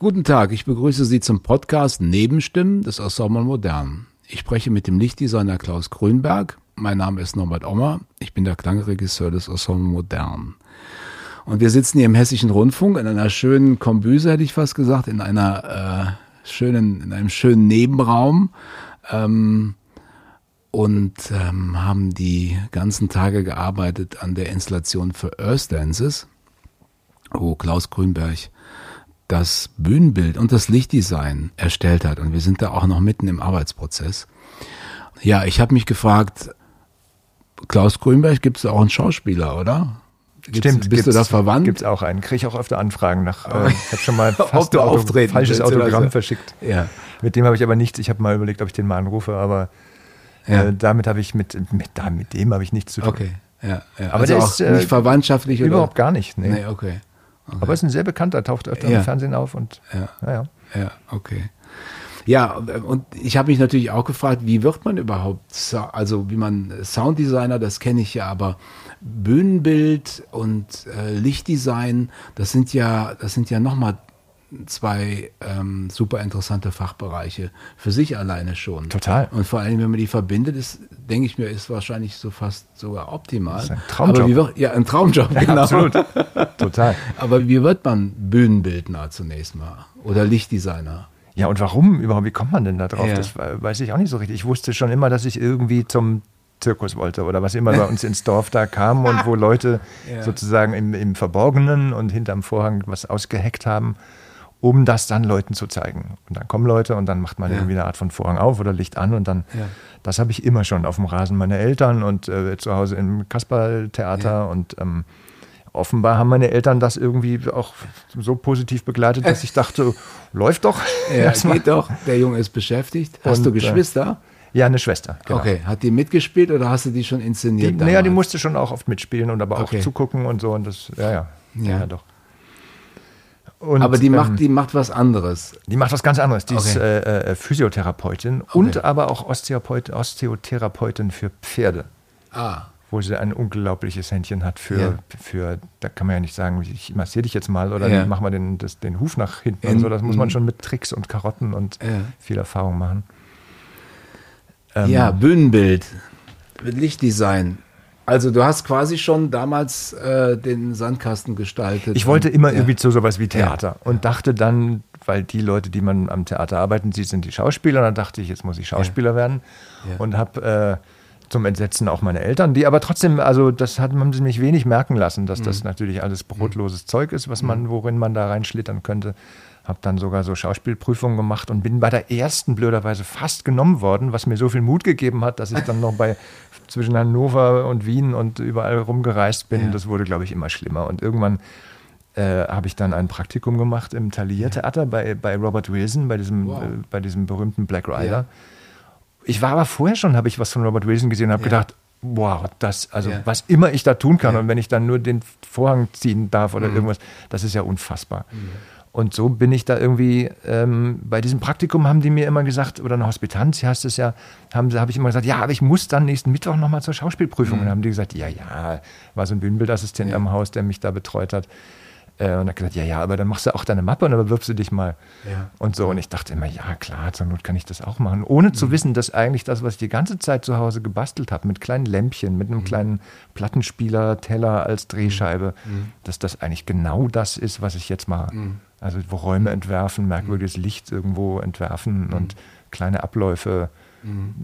Guten Tag, ich begrüße Sie zum Podcast Nebenstimmen des Ensemble Modern. Ich spreche mit dem Lichtdesigner Klaus Grünberg. Mein Name ist Norbert Ommer. Ich bin der Klangregisseur des Ensemble Modern. Und wir sitzen hier im Hessischen Rundfunk in einer schönen Kombüse, hätte ich fast gesagt, in einer äh, schönen, in einem schönen Nebenraum. Ähm, und ähm, haben die ganzen Tage gearbeitet an der Installation für Earth Dances, wo Klaus Grünberg das Bühnenbild und das Lichtdesign erstellt hat. Und wir sind da auch noch mitten im Arbeitsprozess. Ja, ich habe mich gefragt, Klaus Grünberg, gibt es auch einen Schauspieler, oder? Gibt's, Stimmt. Bist du da verwandt? Gibt es auch einen. Kriege ich auch öfter Anfragen nach. Äh, ich habe schon mal fast ein Auto, falsches Autogramm so. verschickt. Ja. Mit dem habe ich aber nichts. Ich habe mal überlegt, ob ich den mal anrufe, aber ja. äh, damit habe ich mit, mit, da, mit dem habe ich nichts zu tun. Okay. Ja, ja. Aber also der ist äh, nicht verwandtschaftlich überhaupt gar nicht. Nee, nee okay. Okay. Aber ist ein sehr bekannter, taucht öfter ja. im Fernsehen auf und ja. ja. Ja, okay. Ja, und ich habe mich natürlich auch gefragt, wie wird man überhaupt, also wie man Sounddesigner, das kenne ich ja, aber Bühnenbild und äh, Lichtdesign, das sind ja, das sind ja nochmal zwei ähm, super interessante Fachbereiche für sich alleine schon. Total. Und vor allem, wenn man die verbindet, ist, denke ich mir, ist wahrscheinlich so fast sogar optimal. Das ist ein Traumjob. Aber wie wird, ja, ein Traumjob, ja, genau. Absolut. Total. Aber wie wird man Bühnenbildner zunächst mal? Oder Lichtdesigner? Ja, und warum überhaupt? Wie kommt man denn da drauf? Ja. Das weiß ich auch nicht so richtig. Ich wusste schon immer, dass ich irgendwie zum Zirkus wollte oder was immer bei uns ins Dorf da kam und wo Leute ja. sozusagen im, im Verborgenen und hinterm Vorhang was ausgeheckt haben um das dann Leuten zu zeigen. Und dann kommen Leute und dann macht man ja. irgendwie eine Art von Vorhang auf oder Licht an und dann, ja. das habe ich immer schon auf dem Rasen meiner Eltern und äh, zu Hause im Kasperltheater ja. und ähm, offenbar haben meine Eltern das irgendwie auch so positiv begleitet, dass ich dachte, läuft doch. Ja, geht doch. Der Junge ist beschäftigt. Hast und, du äh, Geschwister? Ja, eine Schwester. Genau. Okay, hat die mitgespielt oder hast du die schon inszeniert? Die, naja, die musste schon auch oft mitspielen und aber okay. auch zugucken und so und das, ja, ja. Ja, ja doch. Und, aber die ähm, macht, die macht was anderes. Die macht was ganz anderes. Die okay. ist äh, äh, Physiotherapeutin okay. und aber auch Osteopath Osteotherapeutin für Pferde. Ah. Wo sie ein unglaubliches Händchen hat für, ja. für da kann man ja nicht sagen, ich massiere dich jetzt mal oder ja. mach mal den, das, den Huf nach hinten In, und so. Das muss man schon mit Tricks und Karotten und ja. viel Erfahrung machen. Ähm, ja, Bühnenbild, Lichtdesign. Also du hast quasi schon damals äh, den Sandkasten gestaltet. Ich wollte immer ja. irgendwie zu sowas wie Theater ja. und dachte dann, weil die Leute, die man am Theater arbeiten sieht, sind die Schauspieler. Und dann dachte ich, jetzt muss ich Schauspieler ja. werden und habe äh, zum Entsetzen auch meine Eltern, die aber trotzdem, also das hat, haben sie mich wenig merken lassen, dass mhm. das natürlich alles brotloses mhm. Zeug ist, was man, mhm. worin man da reinschlittern könnte habe dann sogar so Schauspielprüfungen gemacht und bin bei der ersten blöderweise fast genommen worden, was mir so viel Mut gegeben hat, dass ich dann noch bei zwischen Hannover und Wien und überall rumgereist bin. Ja. Das wurde, glaube ich, immer schlimmer. Und irgendwann äh, habe ich dann ein Praktikum gemacht im Thalia-Theater bei, bei Robert Wilson, bei diesem, wow. äh, bei diesem berühmten Black Rider. Ja. Ich war aber vorher schon, habe ich was von Robert Wilson gesehen und habe ja. gedacht, wow, das, also was immer ich da tun kann und wenn ich dann nur den Vorhang ziehen darf oder mhm. irgendwas, das ist ja unfassbar. Mhm. Und so bin ich da irgendwie, ähm, bei diesem Praktikum haben die mir immer gesagt, oder eine Hospitanz heißt es ja, haben habe ich immer gesagt, ja, aber ich muss dann nächsten Mittwoch nochmal zur Schauspielprüfung. Mhm. Und haben die gesagt, ja, ja, war so ein Bühnenbildassistent ja. am Haus, der mich da betreut hat. Äh, und hat gesagt, ja, ja, aber dann machst du auch deine Mappe und dann bewirbst du dich mal. Ja. Und so. Und ich dachte immer, ja, klar, zur Not kann ich das auch machen. Ohne mhm. zu wissen, dass eigentlich das, was ich die ganze Zeit zu Hause gebastelt habe, mit kleinen Lämpchen, mit einem mhm. kleinen Plattenspieler, Teller als Drehscheibe, mhm. mhm. dass das eigentlich genau das ist, was ich jetzt mache. Mhm. Also wo Räume entwerfen, merkwürdiges Licht irgendwo entwerfen und kleine Abläufe mhm.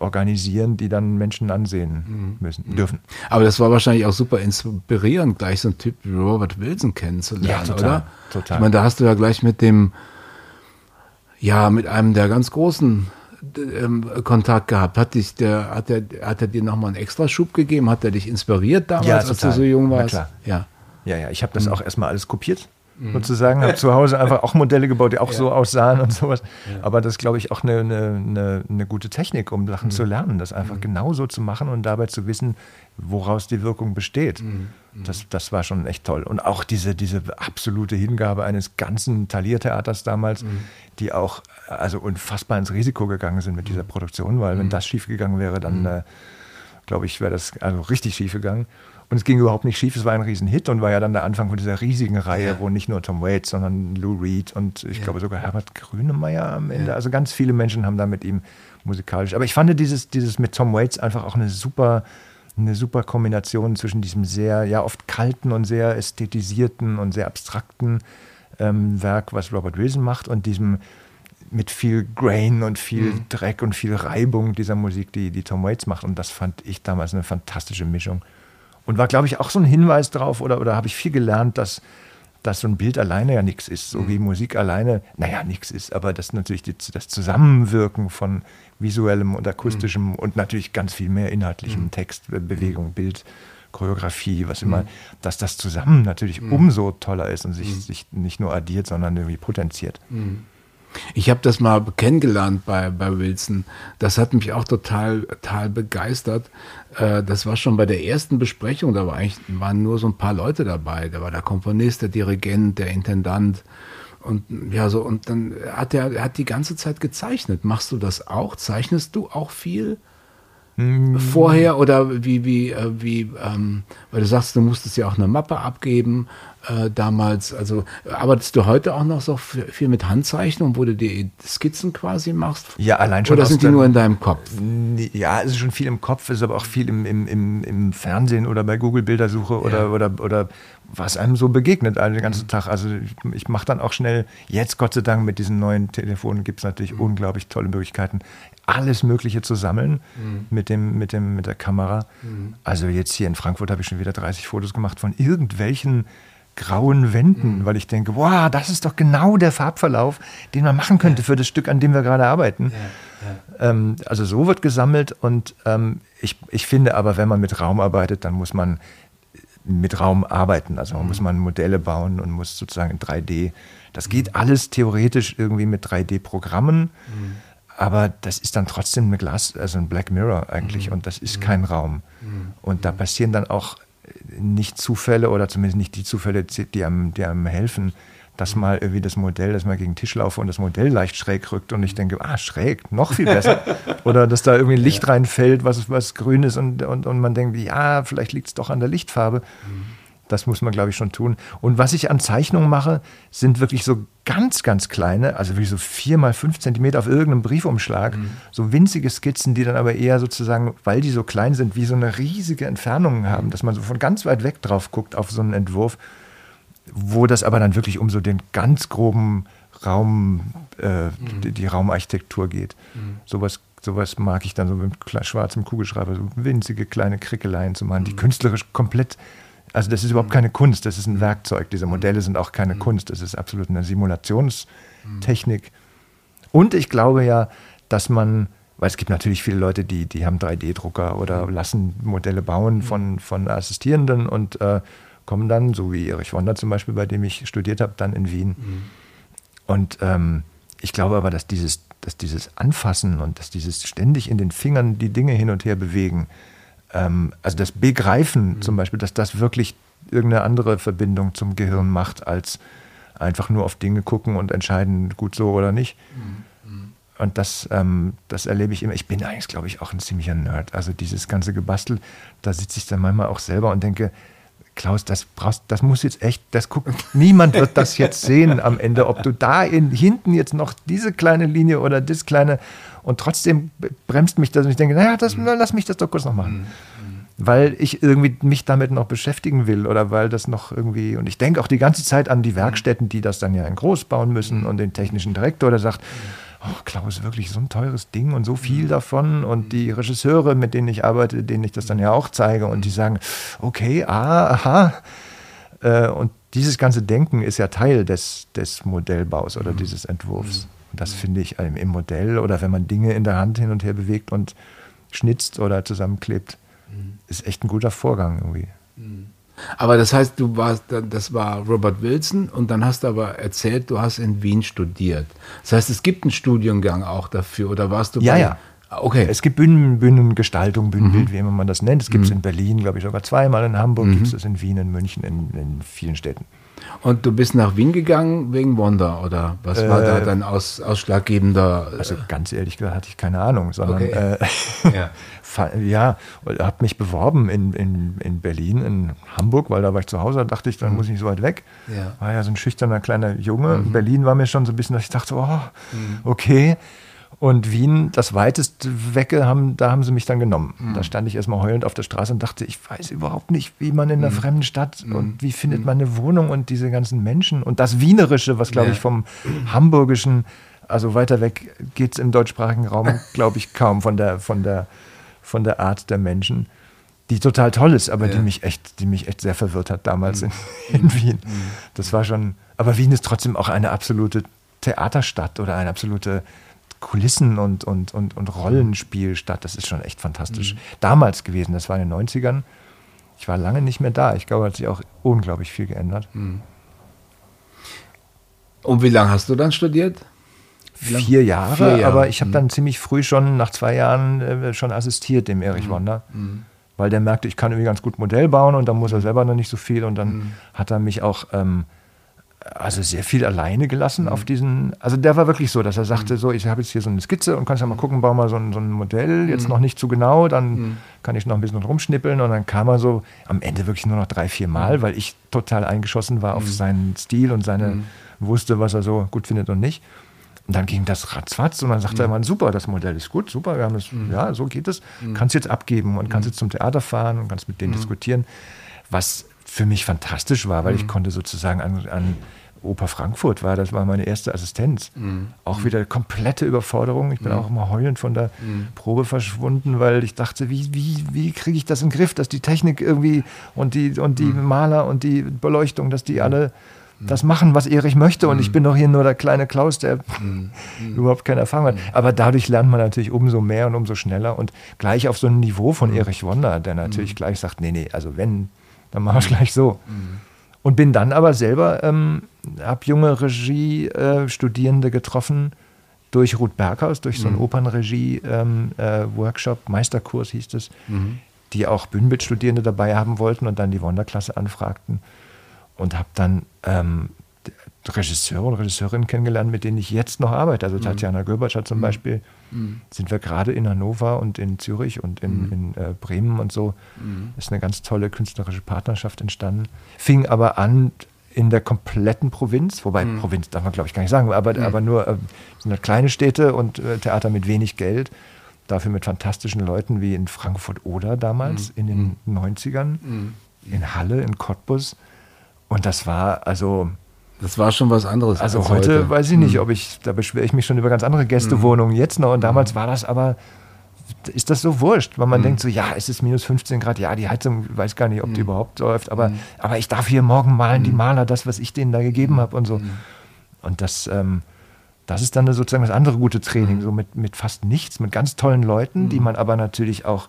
organisieren, die dann Menschen ansehen mhm. müssen, mhm. dürfen. Aber das war wahrscheinlich auch super inspirierend, gleich so einen Typ wie Robert Wilson kennenzulernen, ja, total, oder? Total. Ich meine, da hast du ja gleich mit dem, ja, mit einem der ganz großen ähm, Kontakt gehabt? Hat, dich der, hat, der, hat er dir nochmal einen Extraschub gegeben? Hat er dich inspiriert damals, Ja, als du so jung warst? klar. Ja. Ja, ja, ich habe das auch erstmal alles kopiert, sozusagen. Habe zu Hause einfach auch Modelle gebaut, die auch so aussahen und sowas. Aber das ist, glaube ich, auch eine, eine, eine, gute Technik, um Sachen zu lernen, das einfach genau so zu machen und dabei zu wissen, woraus die Wirkung besteht. Das, das war schon echt toll. Und auch diese, diese absolute Hingabe eines ganzen Taliertheaters damals, die auch also unfassbar ins Risiko gegangen sind mit dieser Produktion, weil wenn das schiefgegangen wäre, dann äh, glaube ich, wäre das also richtig schief gegangen. Und es ging überhaupt nicht schief, es war ein Riesenhit und war ja dann der Anfang von dieser riesigen Reihe, wo nicht nur Tom Waits, sondern Lou Reed und ich glaube sogar Herbert Grönemeyer am Ende. Also ganz viele Menschen haben da mit ihm musikalisch. Aber ich fand dieses, dieses mit Tom Waits einfach auch eine super, eine super Kombination zwischen diesem sehr, ja, oft kalten und sehr ästhetisierten und sehr abstrakten ähm, Werk, was Robert Wilson macht, und diesem mit viel Grain und viel Dreck und viel Reibung dieser Musik, die, die Tom Waits macht. Und das fand ich damals eine fantastische Mischung. Und war, glaube ich, auch so ein Hinweis drauf, oder, oder habe ich viel gelernt, dass, dass so ein Bild alleine ja nichts ist, so wie Musik alleine, naja, nichts ist, aber dass natürlich die, das Zusammenwirken von visuellem und akustischem und natürlich ganz viel mehr inhaltlichem Text, Be- Bewegung, Bild, Choreografie, was immer, dass das zusammen natürlich umso toller ist und sich, sich nicht nur addiert, sondern irgendwie potenziert. Ich habe das mal kennengelernt bei, bei Wilson. Das hat mich auch total, total begeistert. Äh, das war schon bei der ersten Besprechung, da war eigentlich, waren nur so ein paar Leute dabei. Da war der Komponist, der Dirigent, der Intendant. Und ja, so, und dann hat er, hat die ganze Zeit gezeichnet. Machst du das auch? Zeichnest du auch viel? Vorher oder wie, wie, äh, wie, ähm, weil du sagst, du musstest ja auch eine Mappe abgeben äh, damals. Also arbeitest du heute auch noch so viel mit Handzeichnung, wo du die Skizzen quasi machst? Ja, allein schon Oder sind die nur in deinem Kopf? Ja, es ist schon viel im Kopf, es ist aber auch viel im, im, im, im Fernsehen oder bei Google Bildersuche oder, Ja. oder, oder was einem so begegnet den ganzen Tag. Also ich, ich mache dann auch schnell, jetzt Gott sei Dank mit diesen neuen Telefonen gibt es natürlich unglaublich tolle Möglichkeiten, alles Mögliche zu sammeln mit, dem, mit, dem, mit der Kamera. Also jetzt hier in Frankfurt habe ich schon wieder 30 Fotos gemacht von irgendwelchen grauen Wänden, weil ich denke, wow, das ist doch genau der Farbverlauf, den man machen könnte für das Stück, an dem wir gerade arbeiten. Ähm, also so wird gesammelt und ähm, ich, ich finde aber, wenn man mit Raum arbeitet, dann muss man mit Raum arbeiten. Also man muss man Modelle bauen und muss sozusagen in 3D. Das geht alles theoretisch irgendwie mit 3D-Programmen, aber das ist dann trotzdem eine Glas, also ein Black Mirror eigentlich und das ist kein Raum. Und da passieren dann auch nicht Zufälle oder zumindest nicht die Zufälle, die einem, die einem helfen, dass mal irgendwie das Modell, dass mal gegen den Tisch laufe und das Modell leicht schräg rückt und ich denke, ah, schräg, noch viel besser. Oder dass da irgendwie Licht reinfällt, was, was grün ist und, und, und man denkt, ja, vielleicht liegt es doch an der Lichtfarbe. Das muss man, glaube ich, schon tun. Und was ich an Zeichnungen mache, sind wirklich so ganz, ganz kleine, also wie so vier mal fünf Zentimeter auf irgendeinem Briefumschlag, so winzige Skizzen, die dann aber eher sozusagen, weil die so klein sind, wie so eine riesige Entfernung haben, dass man so von ganz weit weg drauf guckt auf so einen Entwurf, wo das aber dann wirklich um so den ganz groben Raum, äh, die, die Raumarchitektur geht. Sowas, sowas mag ich dann so mit schwarzem Kugelschreiber, so winzige kleine Krickeleien zu machen, die künstlerisch komplett, also das ist überhaupt keine Kunst, das ist ein Werkzeug. Diese Modelle sind auch keine Kunst, das ist absolut eine Simulationstechnik. Und ich glaube ja, dass man, weil es gibt natürlich viele Leute, die, die haben 3D-Drucker oder lassen Modelle bauen von, von Assistierenden und äh, kommen dann, so wie Erich Wonder zum Beispiel, bei dem ich studiert habe, dann in Wien. Und ähm, ich glaube aber, dass dieses, dass dieses Anfassen und dass dieses ständig in den Fingern die Dinge hin und her bewegen, ähm, also das Begreifen zum Beispiel, dass das wirklich irgendeine andere Verbindung zum Gehirn macht, als einfach nur auf Dinge gucken und entscheiden, gut so oder nicht. Und das, ähm, das erlebe ich immer. Ich bin eigentlich, glaube ich, auch ein ziemlicher Nerd. Also dieses ganze Gebastel, da sitze ich dann manchmal auch selber und denke, Klaus, das brauchst, das muss jetzt echt, das guckt, niemand wird das jetzt sehen am Ende, ob du da in, hinten jetzt noch diese kleine Linie oder das kleine und trotzdem bremst mich das und ich denke, naja, das, na, lass mich das doch kurz noch machen. Weil ich irgendwie mich damit noch beschäftigen will oder weil das noch irgendwie, und ich denke auch die ganze Zeit an die Werkstätten, die das dann ja in groß bauen müssen und den technischen Direktor, der sagt, oh, Klaus, wirklich so ein teures Ding und so viel davon. Und die Regisseure, mit denen ich arbeite, denen ich das dann ja auch zeige, und die sagen, okay, ah, aha. Äh, und dieses ganze Denken ist ja Teil des, des Modellbaus oder dieses Entwurfs. Und das finde ich im Modell oder wenn man Dinge in der Hand hin und her bewegt und schnitzt oder zusammenklebt, mhm. ist echt ein guter Vorgang irgendwie. Mhm. Aber das heißt, du warst, das war Robert Wilson und dann hast du aber erzählt, du hast in Wien studiert. Das heißt, es gibt einen Studiengang auch dafür oder warst du ja, bei, ja. Okay. Es gibt Bühnen, Bühnengestaltung, Bühnenbild, mhm. wie immer man das nennt. Es gibt es mhm. in Berlin, glaube ich, sogar zweimal. In Hamburg mhm. gibt es es in Wien, in München, in, in, vielen Städten. Und du bist nach Wien gegangen wegen Wonder oder was äh, war da äh, dein aus, ausschlaggebender? Äh, also ganz ehrlich gesagt hatte ich keine Ahnung, sondern okay. äh, ja, ja habe mich beworben in, in, in Berlin, in Hamburg, weil da war ich zu Hause, da dachte ich, dann mhm. muss ich nicht so weit weg. Ja. War ja so ein schüchterner kleiner Junge. Mhm. Berlin war mir schon so ein bisschen, dass ich dachte, oh, mhm. okay. Und Wien, das weitest Wecke, haben, da haben sie mich dann genommen. Mhm. Da stand ich erstmal heulend auf der Straße und dachte, ich weiß überhaupt nicht, wie man in einer mhm. fremden Stadt mhm. und wie findet man eine Wohnung und diese ganzen Menschen und das Wienerische, was glaube ja. ich vom Hamburgischen, also weiter weg geht es im deutschsprachigen Raum, glaube ich, kaum von der, von, der, von der Art der Menschen, die total toll ist, aber ja. die mich echt, die mich echt sehr verwirrt hat damals mhm. in, in Wien. Mhm. Das war schon, aber Wien ist trotzdem auch eine absolute Theaterstadt oder eine absolute Kulissen und, und, und, und Rollenspiel statt. Das ist schon echt fantastisch. Mhm. Damals gewesen, das war in den 90ern. Ich war lange nicht mehr da. Ich glaube, hat sich auch unglaublich viel geändert. Mhm. Und wie lange hast du dann studiert? Vier Jahre, Vier Jahre, aber ich habe mhm. dann ziemlich früh schon, nach zwei Jahren, äh, schon assistiert dem Erich mhm. Wonder. Mhm. Weil der merkte, ich kann irgendwie ganz gut Modell bauen und dann muss er selber noch nicht so viel. Und dann mhm. hat er mich auch ähm, also sehr viel alleine gelassen mhm. auf diesen. Also der war wirklich so, dass er sagte: mhm. So, ich habe jetzt hier so eine Skizze und kannst ja mal gucken, bau mal so ein, so ein Modell, jetzt noch nicht zu genau, dann kann ich noch ein bisschen rumschnippeln. Und dann kam er so am Ende wirklich nur noch drei, vier Mal, weil ich total eingeschossen war auf seinen Stil und seine wusste, was er so gut findet und nicht. Und dann ging das ratzfatz und dann sagte er, man, super, das Modell ist gut, super, wir haben das, ja, so geht es. Kannst jetzt abgeben und kannst jetzt zum Theater fahren und kannst mit denen diskutieren. Was für mich fantastisch war, weil ich konnte sozusagen an, an Oper Frankfurt war, das war meine erste Assistenz. Mhm. Auch wieder komplette Überforderung. Ich bin mhm. auch immer heulend von der mhm. Probe verschwunden, weil ich dachte, wie, wie, wie kriege ich das in den Griff, dass die Technik irgendwie und die, und die mhm. Maler und die Beleuchtung, dass die mhm. alle mhm. Das machen, was Erich möchte. Und ich bin doch hier nur der kleine Klaus, der überhaupt keine Erfahrung hat. Aber dadurch lernt man natürlich umso mehr und umso schneller und gleich auf so einem Niveau von Erich Wonder, der natürlich gleich sagt, nee, nee, also wenn, dann machen wir es gleich so. Und bin dann aber selber, ähm, habe junge Regie-Studierende äh, getroffen durch Ruth Berghaus, durch so einen mhm. Opernregie-Workshop, ähm, äh, Meisterkurs hieß es, mhm. die auch Bühnenbildstudierende dabei haben wollten und dann die Wonderklasse anfragten. Und habe dann ähm, Regisseure und Regisseurinnen kennengelernt, mit denen ich jetzt noch arbeite. Also mhm. Tatjana Göbertsch hat zum mhm. Beispiel, mhm. sind wir gerade in Hannover und in Zürich und in, mhm. in äh, Bremen und so. Mhm. Ist eine ganz tolle künstlerische Partnerschaft entstanden. Fing aber an in der kompletten Provinz, wobei mhm. Provinz darf man glaube ich gar nicht sagen, aber, aber nur äh, sind halt kleine Städte und äh, Theater mit wenig Geld. Dafür mit fantastischen Leuten wie in Frankfurt-Oder damals in den 90ern, in Halle, in Cottbus. Und das war also das war schon was anderes. Also als heute, heute, weiß ich nicht, hm. ob ich, da beschwere ich mich schon über ganz andere Gästewohnungen hm. jetzt noch. Und damals war das aber, ist das so wurscht, weil man hm. denkt so, ja, es ist minus 15 Grad, ja, die Heizung, weiß gar nicht, ob die hm. überhaupt läuft, aber, hm. aber ich darf hier morgen malen, die hm. Maler, das, was ich denen da gegeben habe und so. Und das, ähm, das ist dann sozusagen das andere gute Training, so mit, mit fast nichts, mit ganz tollen Leuten, die man aber natürlich auch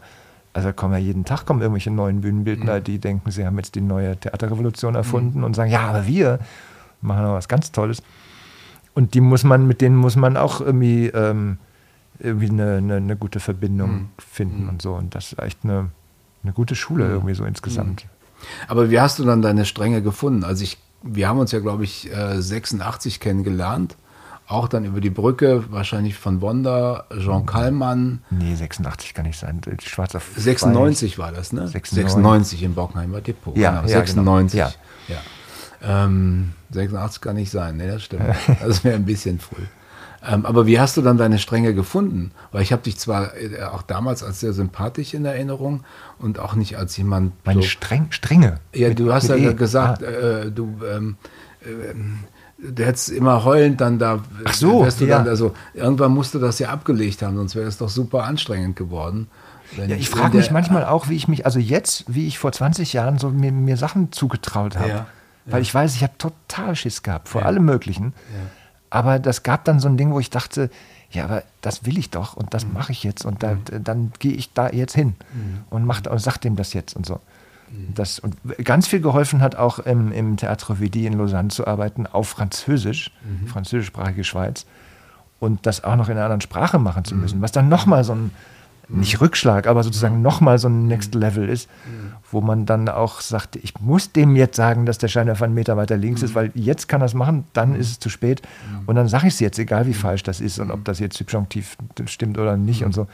also kommen ja jeden Tag kommen irgendwelche neuen Bühnenbildner, die denken, sie haben jetzt die neue Theaterrevolution erfunden und sagen, ja, aber wir, machen noch was ganz Tolles. Und die muss man, mit denen muss man auch irgendwie, ähm, irgendwie eine, eine, eine, gute Verbindung mhm. finden mhm. und so. Und das ist echt eine, eine gute Schule mhm. irgendwie so insgesamt. Mhm. Aber wie hast du dann deine Stränge gefunden? Also ich, wir haben uns ja, glaube ich, 86 äh, kennengelernt. Auch dann über die Brücke, wahrscheinlich von Wonder, Jean Kallmann. Nee, 86 kann nicht sein. Schwarz auf 96 war das, ne? 96, 96 im Bockenheimer Depot. Ja, genau. 96. Ja. ja. Ähm, 86 kann nicht sein, ne, das stimmt. Das wäre ein bisschen früh. Ähm, aber wie hast du dann deine Stränge gefunden? Weil ich habe dich zwar äh, auch damals als sehr sympathisch in Erinnerung und auch nicht als jemand. Meine so, Streng, Stränge? Ja, du hast ja e. gesagt, ah. äh, du, ähm, äh, du hättest immer heulend dann da. Ach so, du ja. dann, also irgendwann musst du das ja abgelegt haben, sonst wäre es doch super anstrengend geworden. Ja, ich frage mich manchmal auch, wie ich mich, also jetzt, wie ich vor 20 Jahren so mir, mir Sachen zugetraut habe. Ja. Weil ich weiß, ich habe total Schiss gehabt vor allem Möglichen. Aber das gab dann so ein Ding, wo ich dachte, ja, aber das will ich doch und das mhm. mache ich jetzt und da, mhm. dann gehe ich da jetzt hin mhm. und, mach, und sag dem das jetzt und so. Mhm. Das, und ganz viel geholfen hat auch im, im Théâtre Vidi in Lausanne zu arbeiten auf Französisch, mhm. französischsprachige Schweiz und das auch noch in einer anderen Sprache machen zu müssen, was dann nochmal so ein, nicht Rückschlag, aber sozusagen nochmal so ein Next Level ist, wo man dann auch sagt, ich muss dem jetzt sagen, dass der Scheinwerfer einen Meter weiter links ist, weil jetzt kann er es machen, dann ist es zu spät. Und dann sage ich es jetzt, egal wie falsch das ist und ob das jetzt subjunktiv stimmt oder nicht und so.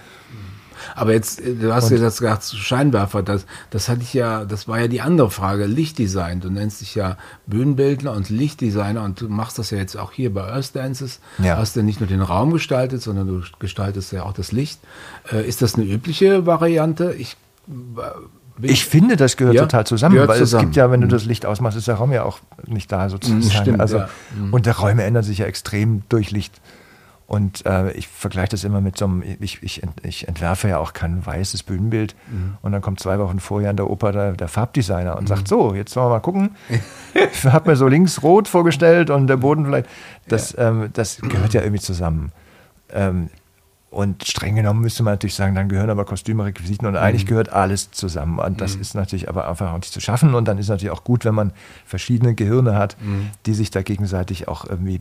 Aber jetzt, äh, du hast und, ja das gesagt, Scheinwerfer, das, das hatte ich ja, das war ja die andere Frage, Lichtdesign. Du nennst dich ja Bühnenbildner und Lichtdesigner und du machst das ja jetzt auch hier bei Earth Dances. Ja. Hast du nicht nur den Raum gestaltet, sondern du gestaltest ja auch das Licht. Äh, ist das eine übliche Variante? Ich, äh, ich finde, das gehört ja, total zusammen, gehört weil zusammen. es gibt ja, wenn du mhm. das Licht ausmachst, ist der Raum ja auch nicht da sozusagen. Stimmt, also, ja. Mhm. Und der Räume ändern sich ja extrem durch Licht. Und äh, ich vergleiche das immer mit so einem, ich, ich, ich entwerfe ja auch kein weißes Bühnenbild. Mhm. Und dann kommt zwei Wochen vorher in der Oper der, der Farbdesigner und mhm. sagt, so, jetzt wollen wir mal gucken. ich habe mir so links rot vorgestellt und der Boden vielleicht. Das, ja. ähm, das gehört ja irgendwie zusammen. Ähm, und streng genommen müsste man natürlich sagen, dann gehören aber Kostüme, Requisiten und eigentlich mhm. gehört alles zusammen. Und das mhm. ist natürlich aber einfach auch nicht zu schaffen. Und dann ist natürlich auch gut, wenn man verschiedene Gehirne hat, mhm. die sich da gegenseitig auch irgendwie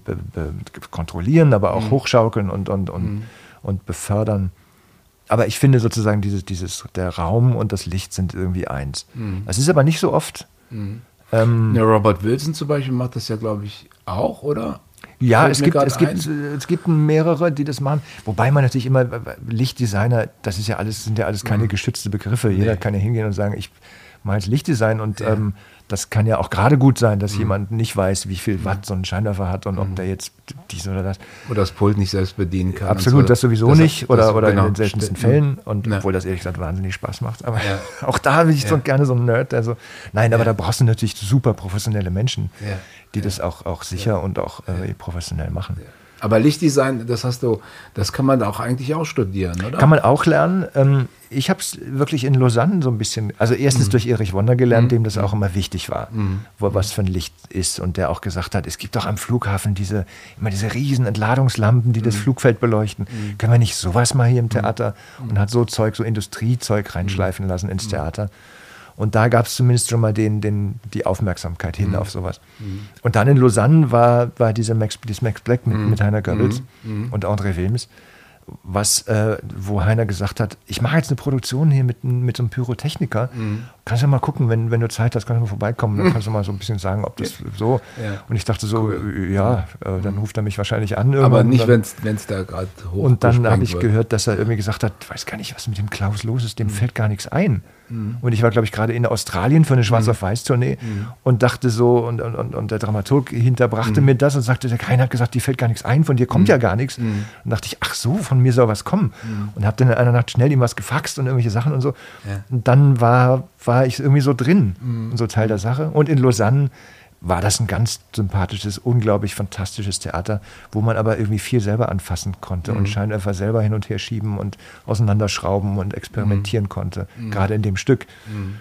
kontrollieren, aber auch mhm. hochschaukeln und, und, und, mhm. und befördern. Aber ich finde sozusagen, dieses, dieses, der Raum und das Licht sind irgendwie eins. Mhm. Das ist aber nicht so oft. Ähm, ja, Robert Wilson zum Beispiel macht das ja, glaube ich, auch, oder? Ja, es gibt, es, gibt, es gibt mehrere, die das machen. Wobei man natürlich immer, Lichtdesigner, das ist ja alles, sind ja alles keine mhm. geschützte Begriffe. Jeder nee. kann ja hingehen und sagen, ich mache jetzt Lichtdesign und ja. ähm, das kann ja auch gerade gut sein, dass mhm. jemand nicht weiß, wie viel Watt so ein Scheinwerfer hat und mhm. ob der jetzt dies oder das. Oder das Pult nicht selbst bedienen kann. Absolut, so. das sowieso das, nicht. Oder, das, oder genau, in den seltensten Fällen. Und ja. obwohl das ehrlich gesagt wahnsinnig Spaß macht. Aber ja. auch da bin ich so gerne so ein Nerd, der so. Nein, aber da brauchst du natürlich super professionelle Menschen, die das auch, auch sicher und auch äh, professionell machen. Aber Lichtdesign, das hast du, das kann man auch eigentlich auch studieren, oder? Kann man auch lernen. Ähm, ich habe es wirklich in Lausanne so ein bisschen, also erstens mhm. durch Erich Wonder gelernt, mhm. dem das auch immer wichtig war, mhm. wo was für ein Licht ist und der auch gesagt hat, es gibt doch am Flughafen diese immer diese riesen Entladungslampen, die das mhm. Flugfeld beleuchten. Mhm. Können wir nicht sowas mal hier im mhm. Theater und hat so Zeug, so Industriezeug reinschleifen lassen ins Theater. Und da gab es zumindest schon mal den, den, die Aufmerksamkeit hin mhm. auf sowas. Mhm. Und dann in Lausanne war, war diese Max, dieses Max Black mit, mhm. mit Heiner Goebbels mhm. und André Wilms was, äh, wo Heiner gesagt hat, ich mache jetzt eine Produktion hier mit, mit so einem Pyrotechniker. Kannst du ja mal gucken, wenn, wenn du Zeit hast, kannst du mal vorbeikommen, dann kannst du mal so ein bisschen sagen, ob das so. Ja. Und ich dachte so, cool. ja, äh, dann ruft er mich wahrscheinlich an. Aber nicht, wenn es da gerade hoch Und dann habe ich wird. gehört, dass er irgendwie gesagt hat, weiß gar nicht, was mit dem Klaus los ist, dem mhm. fällt gar nichts ein. Mhm. Und ich war, glaube ich, gerade in Australien für eine Schwarz-auf-Weiß-Tournee mhm. und dachte so, und, und, und der Dramaturg hinterbrachte mir das und sagte, der Keiner hat gesagt, dir fällt gar nichts ein, von dir kommt ja gar nichts. Und dachte ich, ach so, von mir soll was kommen. Und habe dann in einer Nacht schnell ihm was gefaxt und irgendwelche Sachen und so. Ja. Und dann war, war ich irgendwie so drin und so Teil der Sache. Und in Lausanne war das ein ganz sympathisches, unglaublich fantastisches Theater, wo man aber irgendwie viel selber anfassen konnte mhm. und Scheinwerfer selber hin und her schieben und auseinanderschrauben und experimentieren mhm. konnte, mhm. gerade in dem Stück. Mhm.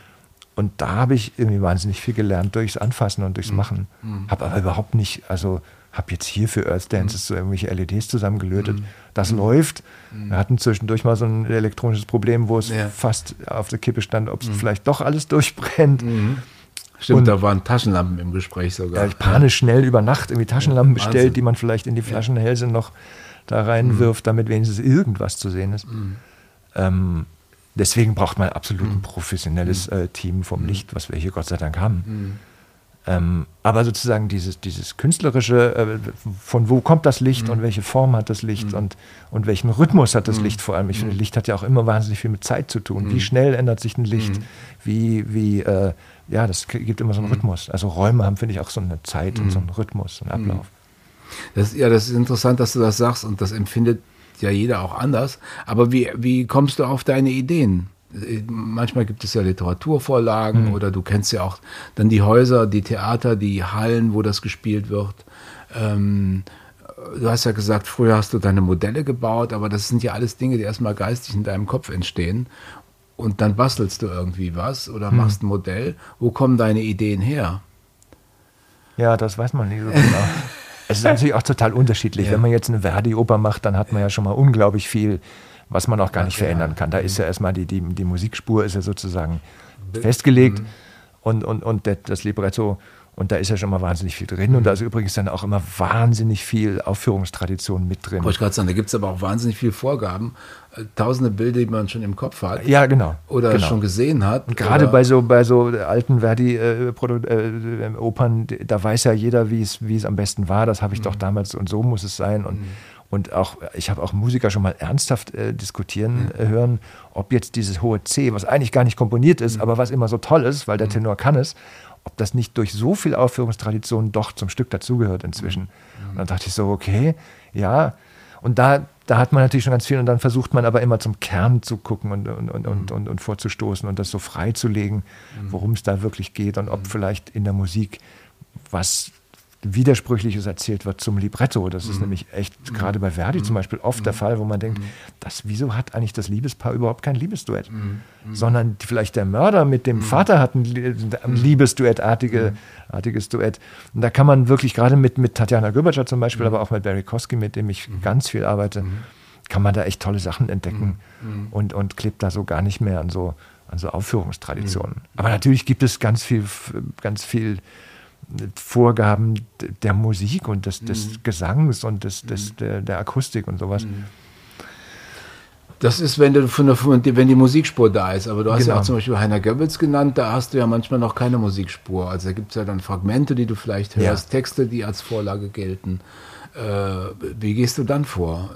Und da habe ich irgendwie wahnsinnig viel gelernt durchs Anfassen und durchs mhm. Machen. Mhm. Habe aber überhaupt nicht, also habe jetzt hier für Earth Dances so irgendwelche LEDs zusammengelötet. Das läuft. Wir hatten zwischendurch mal so ein elektronisches Problem, wo es ja. fast auf der Kippe stand, ob es vielleicht doch alles durchbrennt. Stimmt, und da waren Taschenlampen im Gespräch sogar. Ja, ich panisch schnell über Nacht irgendwie Taschenlampen ja, bestellt, die man vielleicht in die Flaschenhälse noch da reinwirft, mhm. damit wenigstens irgendwas zu sehen ist. Mhm. Ähm, deswegen braucht man absolut ein mhm. professionelles mhm. äh, Team vom mhm. Licht, was wir hier Gott sei Dank haben. Mhm. Ähm, aber sozusagen dieses, dieses künstlerische, äh, von wo kommt das Licht mhm. und welche Form hat das Licht mhm. und, und welchen Rhythmus hat das mhm. Licht vor allem. Ich finde, Licht hat ja auch immer wahnsinnig viel mit Zeit zu tun. Wie schnell ändert sich ein Licht? Wie, wie äh, ja, das gibt immer so einen mhm. Rhythmus. Also Räume haben, finde ich, auch so eine Zeit mhm. und so einen Rhythmus, so einen Ablauf. Das, ja, das ist interessant, dass du das sagst und das empfindet ja jeder auch anders. Aber wie, wie kommst du auf deine Ideen? Manchmal gibt es ja Literaturvorlagen mhm. oder du kennst ja auch dann die Häuser, die Theater, die Hallen, wo das gespielt wird. Ähm, du hast ja gesagt, früher hast du deine Modelle gebaut, aber das sind ja alles Dinge, die erstmal geistig in deinem Kopf entstehen und dann bastelst du irgendwie was oder hm. machst ein Modell. Wo kommen deine Ideen her? Ja, das weiß man nicht so genau. Es ist natürlich auch total unterschiedlich. Ja. Wenn man jetzt eine Verdi-Oper macht, dann hat man ja schon mal unglaublich viel, was man auch gar nicht verändern kann. Da ist ja erstmal die, die, die Musikspur ist ja sozusagen festgelegt mhm. und, und, und das Libretto und da ist ja schon mal wahnsinnig viel drin. Und da ist übrigens dann auch immer wahnsinnig viel Aufführungstradition mit drin. Wollte ich gerade sagen, da gibt es aber auch wahnsinnig viele Vorgaben. Äh, tausende Bilder, die man schon im Kopf hat. Ja, genau. Oder genau. schon gesehen hat. Und gerade bei so, bei so alten Verdi-Opern, äh, äh, da weiß ja jeder, wie es, wie es am besten war. Das habe ich mhm. doch damals und so muss es sein. Und, mhm. Und auch, ich habe auch Musiker schon mal ernsthaft äh, diskutieren mhm. hören, ob jetzt dieses hohe C, was eigentlich gar nicht komponiert ist, mhm. aber was immer so toll ist, weil der mhm. Tenor kann es, ob das nicht durch so viel Aufführungstradition doch zum Stück dazugehört inzwischen. Mhm. Und dann dachte ich so, okay, ja. Und da, da hat man natürlich schon ganz viel und dann versucht man aber immer zum Kern zu gucken und, und, und, und, und, und vorzustoßen und das so freizulegen, mhm. worum es da wirklich geht und ob mhm. vielleicht in der Musik was Widersprüchliches erzählt wird zum Libretto. Das ist mhm. nämlich echt mhm. gerade bei Verdi mhm. zum Beispiel oft der mhm. Fall, wo man denkt, das, wieso hat eigentlich das Liebespaar überhaupt kein Liebesduett? Sondern vielleicht der Mörder mit dem Vater hat ein, ein Liebesduettartige, artiges Duett. Und da kann man wirklich gerade mit, mit Tatjana Göbertscher zum Beispiel, aber auch mit Barry Kosky, mit dem ich ganz viel arbeite, kann man da echt tolle Sachen entdecken und, und klebt da so gar nicht mehr an so, an so Aufführungstraditionen. Aber natürlich gibt es ganz viel, ganz viel Vorgaben der Musik und des, des mhm. Gesangs und des, des, mhm. der, der, Akustik und sowas. Mhm. Das ist, wenn, du von der, wenn die Musikspur da ist. Aber du hast genau. ja auch zum Beispiel Heiner Goebbels genannt, da hast du ja manchmal noch keine Musikspur. Also da gibt es ja dann Fragmente, die du vielleicht hörst, ja. Texte, die als Vorlage gelten. Äh, wie gehst du dann vor?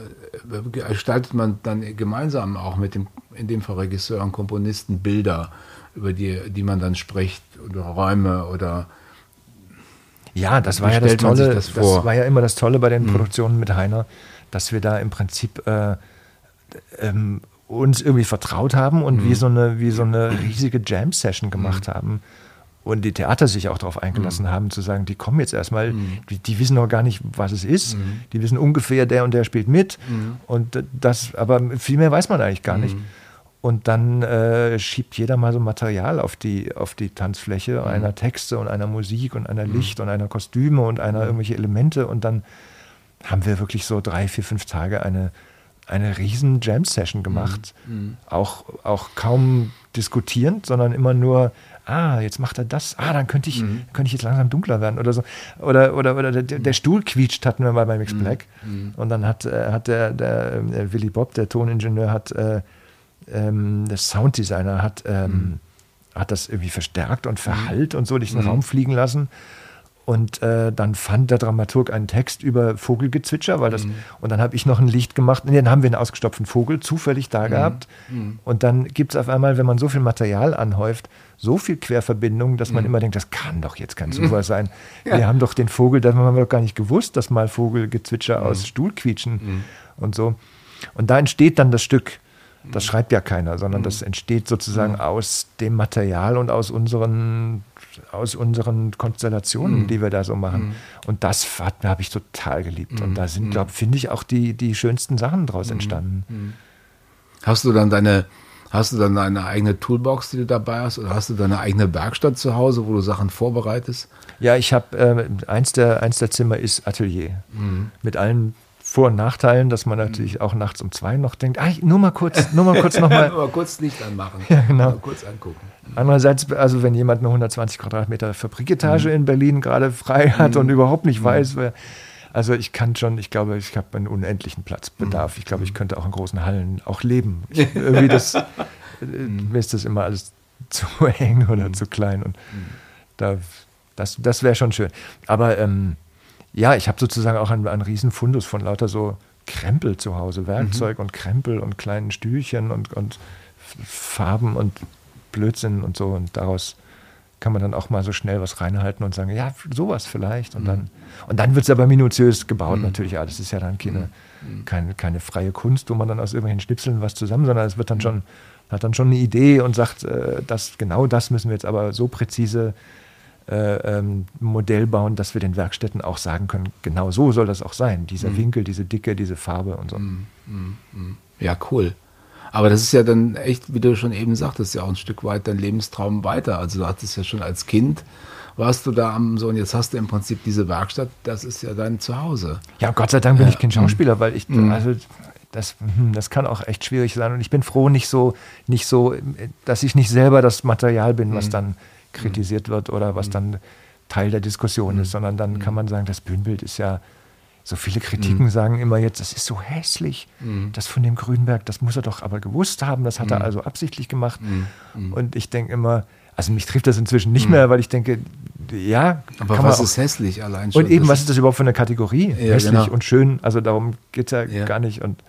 Gestaltet man dann gemeinsam auch mit dem, in dem Fall Regisseur und Komponisten, Bilder, über die, die man dann spricht, oder Räume oder ja, das war ja das Tolle. Das, das, war ja immer das Tolle bei den mhm. Produktionen mit Heiner, dass wir da im Prinzip äh, ähm, uns irgendwie vertraut haben und mhm. wie, so eine, wie so eine riesige Jam-Session gemacht mhm. haben. Und die Theater sich auch darauf eingelassen mhm. haben, zu sagen, die kommen jetzt erstmal, die, die, wissen noch gar nicht, was es ist. Die wissen ungefähr, der und der spielt mit. Und das, aber viel mehr weiß man eigentlich gar nicht. Und dann äh, schiebt jeder mal so Material auf die, auf die Tanzfläche, mhm. einer Texte und einer Musik und einer mhm. Licht und einer Kostüme und einer mhm. irgendwelche Elemente. Und dann haben wir wirklich so drei, vier, fünf Tage eine, eine riesen Jam-Session gemacht. Mhm. mhm. Auch, auch kaum diskutierend, sondern immer nur, ah, jetzt macht er das, ah, dann könnte ich, mhm. könnte ich jetzt langsam dunkler werden oder so. Oder, oder, oder der, der Stuhl quietscht, hatten wir mal bei Mix Black. Und dann hat, äh, hat der, der, der äh, Willy Bob, der Toningenieur, hat äh, ähm, der Sounddesigner hat, ähm, mhm. hat das irgendwie verstärkt und verhallt mhm. und so durch den mhm. Raum fliegen lassen. Und äh, dann fand der Dramaturg einen Text über Vogelgezwitscher, weil das, mhm. und dann habe ich noch ein Licht gemacht. Und dann haben wir einen ausgestopften Vogel zufällig da mhm. gehabt. Mhm. Und dann gibt es auf einmal, wenn man so viel Material anhäuft, so viel Querverbindungen, dass man immer denkt, das kann doch jetzt kein Zufall sein. Ja. Wir haben doch den Vogel, da haben wir doch gar nicht gewusst, dass mal Vogelgezwitscher aus Stuhl quietschen und so. Und da entsteht dann das Stück. Das schreibt ja keiner, sondern das mhm. entsteht sozusagen mhm. aus dem Material und aus unseren, aus unseren Konstellationen, mhm. die wir da so machen. Und das habe ich total geliebt. Und da sind, glaube finde ich, auch die, die schönsten Sachen draus entstanden. Hast du dann deine, hast du dann eine eigene Toolbox, die du dabei hast, oder hast du deine eigene Werkstatt zu Hause, wo du Sachen vorbereitest? Ja, ich habe äh, eins der eins der Zimmer ist Atelier mhm. mit allen vor- und Nachteilen, dass man natürlich auch nachts um zwei noch denkt, ah, nur mal kurz, nur mal kurz nochmal. nur mal kurz Licht anmachen. Ja, genau. Mal kurz angucken. Andererseits, also wenn jemand eine 120 Quadratmeter Fabriketage mhm. in Berlin gerade frei hat mhm. und überhaupt nicht mhm. weiß, wer, also ich kann schon, ich glaube, ich habe einen unendlichen Platzbedarf. Mhm. Ich glaube, ich könnte auch in großen Hallen auch leben. Ich, irgendwie das, mhm. mir ist das immer alles zu eng oder mhm. zu klein und da, das, das wäre schon schön. Aber ähm, ja, ich habe sozusagen auch einen, einen riesen Fundus von lauter so Krempel zu Hause, Werkzeug mhm. und Krempel und kleinen Stühlchen und, und Farben und Blödsinn und so. Und daraus kann man dann auch mal so schnell was reinhalten und sagen, ja, sowas vielleicht. Und mhm. dann, und dann wird es aber minutiös gebaut, mhm. natürlich. Alles ist ja dann keine, mhm. mhm. keine, keine freie Kunst, wo man dann aus irgendwelchen Schnipseln was zusammen, sondern es wird dann mhm. schon, hat dann schon eine Idee und sagt, äh, das, genau das müssen wir jetzt aber so präzise äh, ähm, Modell bauen, dass wir den Werkstätten auch sagen können, genau so soll das auch sein. Dieser mhm. Winkel, diese Dicke, diese Farbe und so. Mhm. mhm. Mhm. Ja, cool. Aber das ist ja dann echt, wie du schon eben sagtest, ja auch ein Stück weit dein Lebenstraum weiter. Also du hattest ja schon als Kind warst du da am so und jetzt hast du im Prinzip diese Werkstatt, das ist ja dein Zuhause. Ja, Gott sei Dank bin ja. ich kein Schauspieler, weil ich, also das, hm, das kann auch echt schwierig sein. Und ich bin froh, nicht so, nicht so, dass ich nicht selber das Material bin, was dann kritisiert wird oder was mhm. dann Teil der Diskussion ist, sondern dann kann man sagen, das Bühnenbild ist ja, so viele Kritiken sagen immer jetzt, das ist so hässlich, das von dem Grünberg, das muss er doch aber gewusst haben, das hat er also absichtlich gemacht. Und ich denke immer, also mich trifft das inzwischen nicht mehr, weil ich denke, ja. Aber was ist hässlich allein schon? Und eben, was ist das überhaupt für eine Kategorie? Ja, hässlich genau. und schön, also darum geht es ja, ja, gar nicht. Und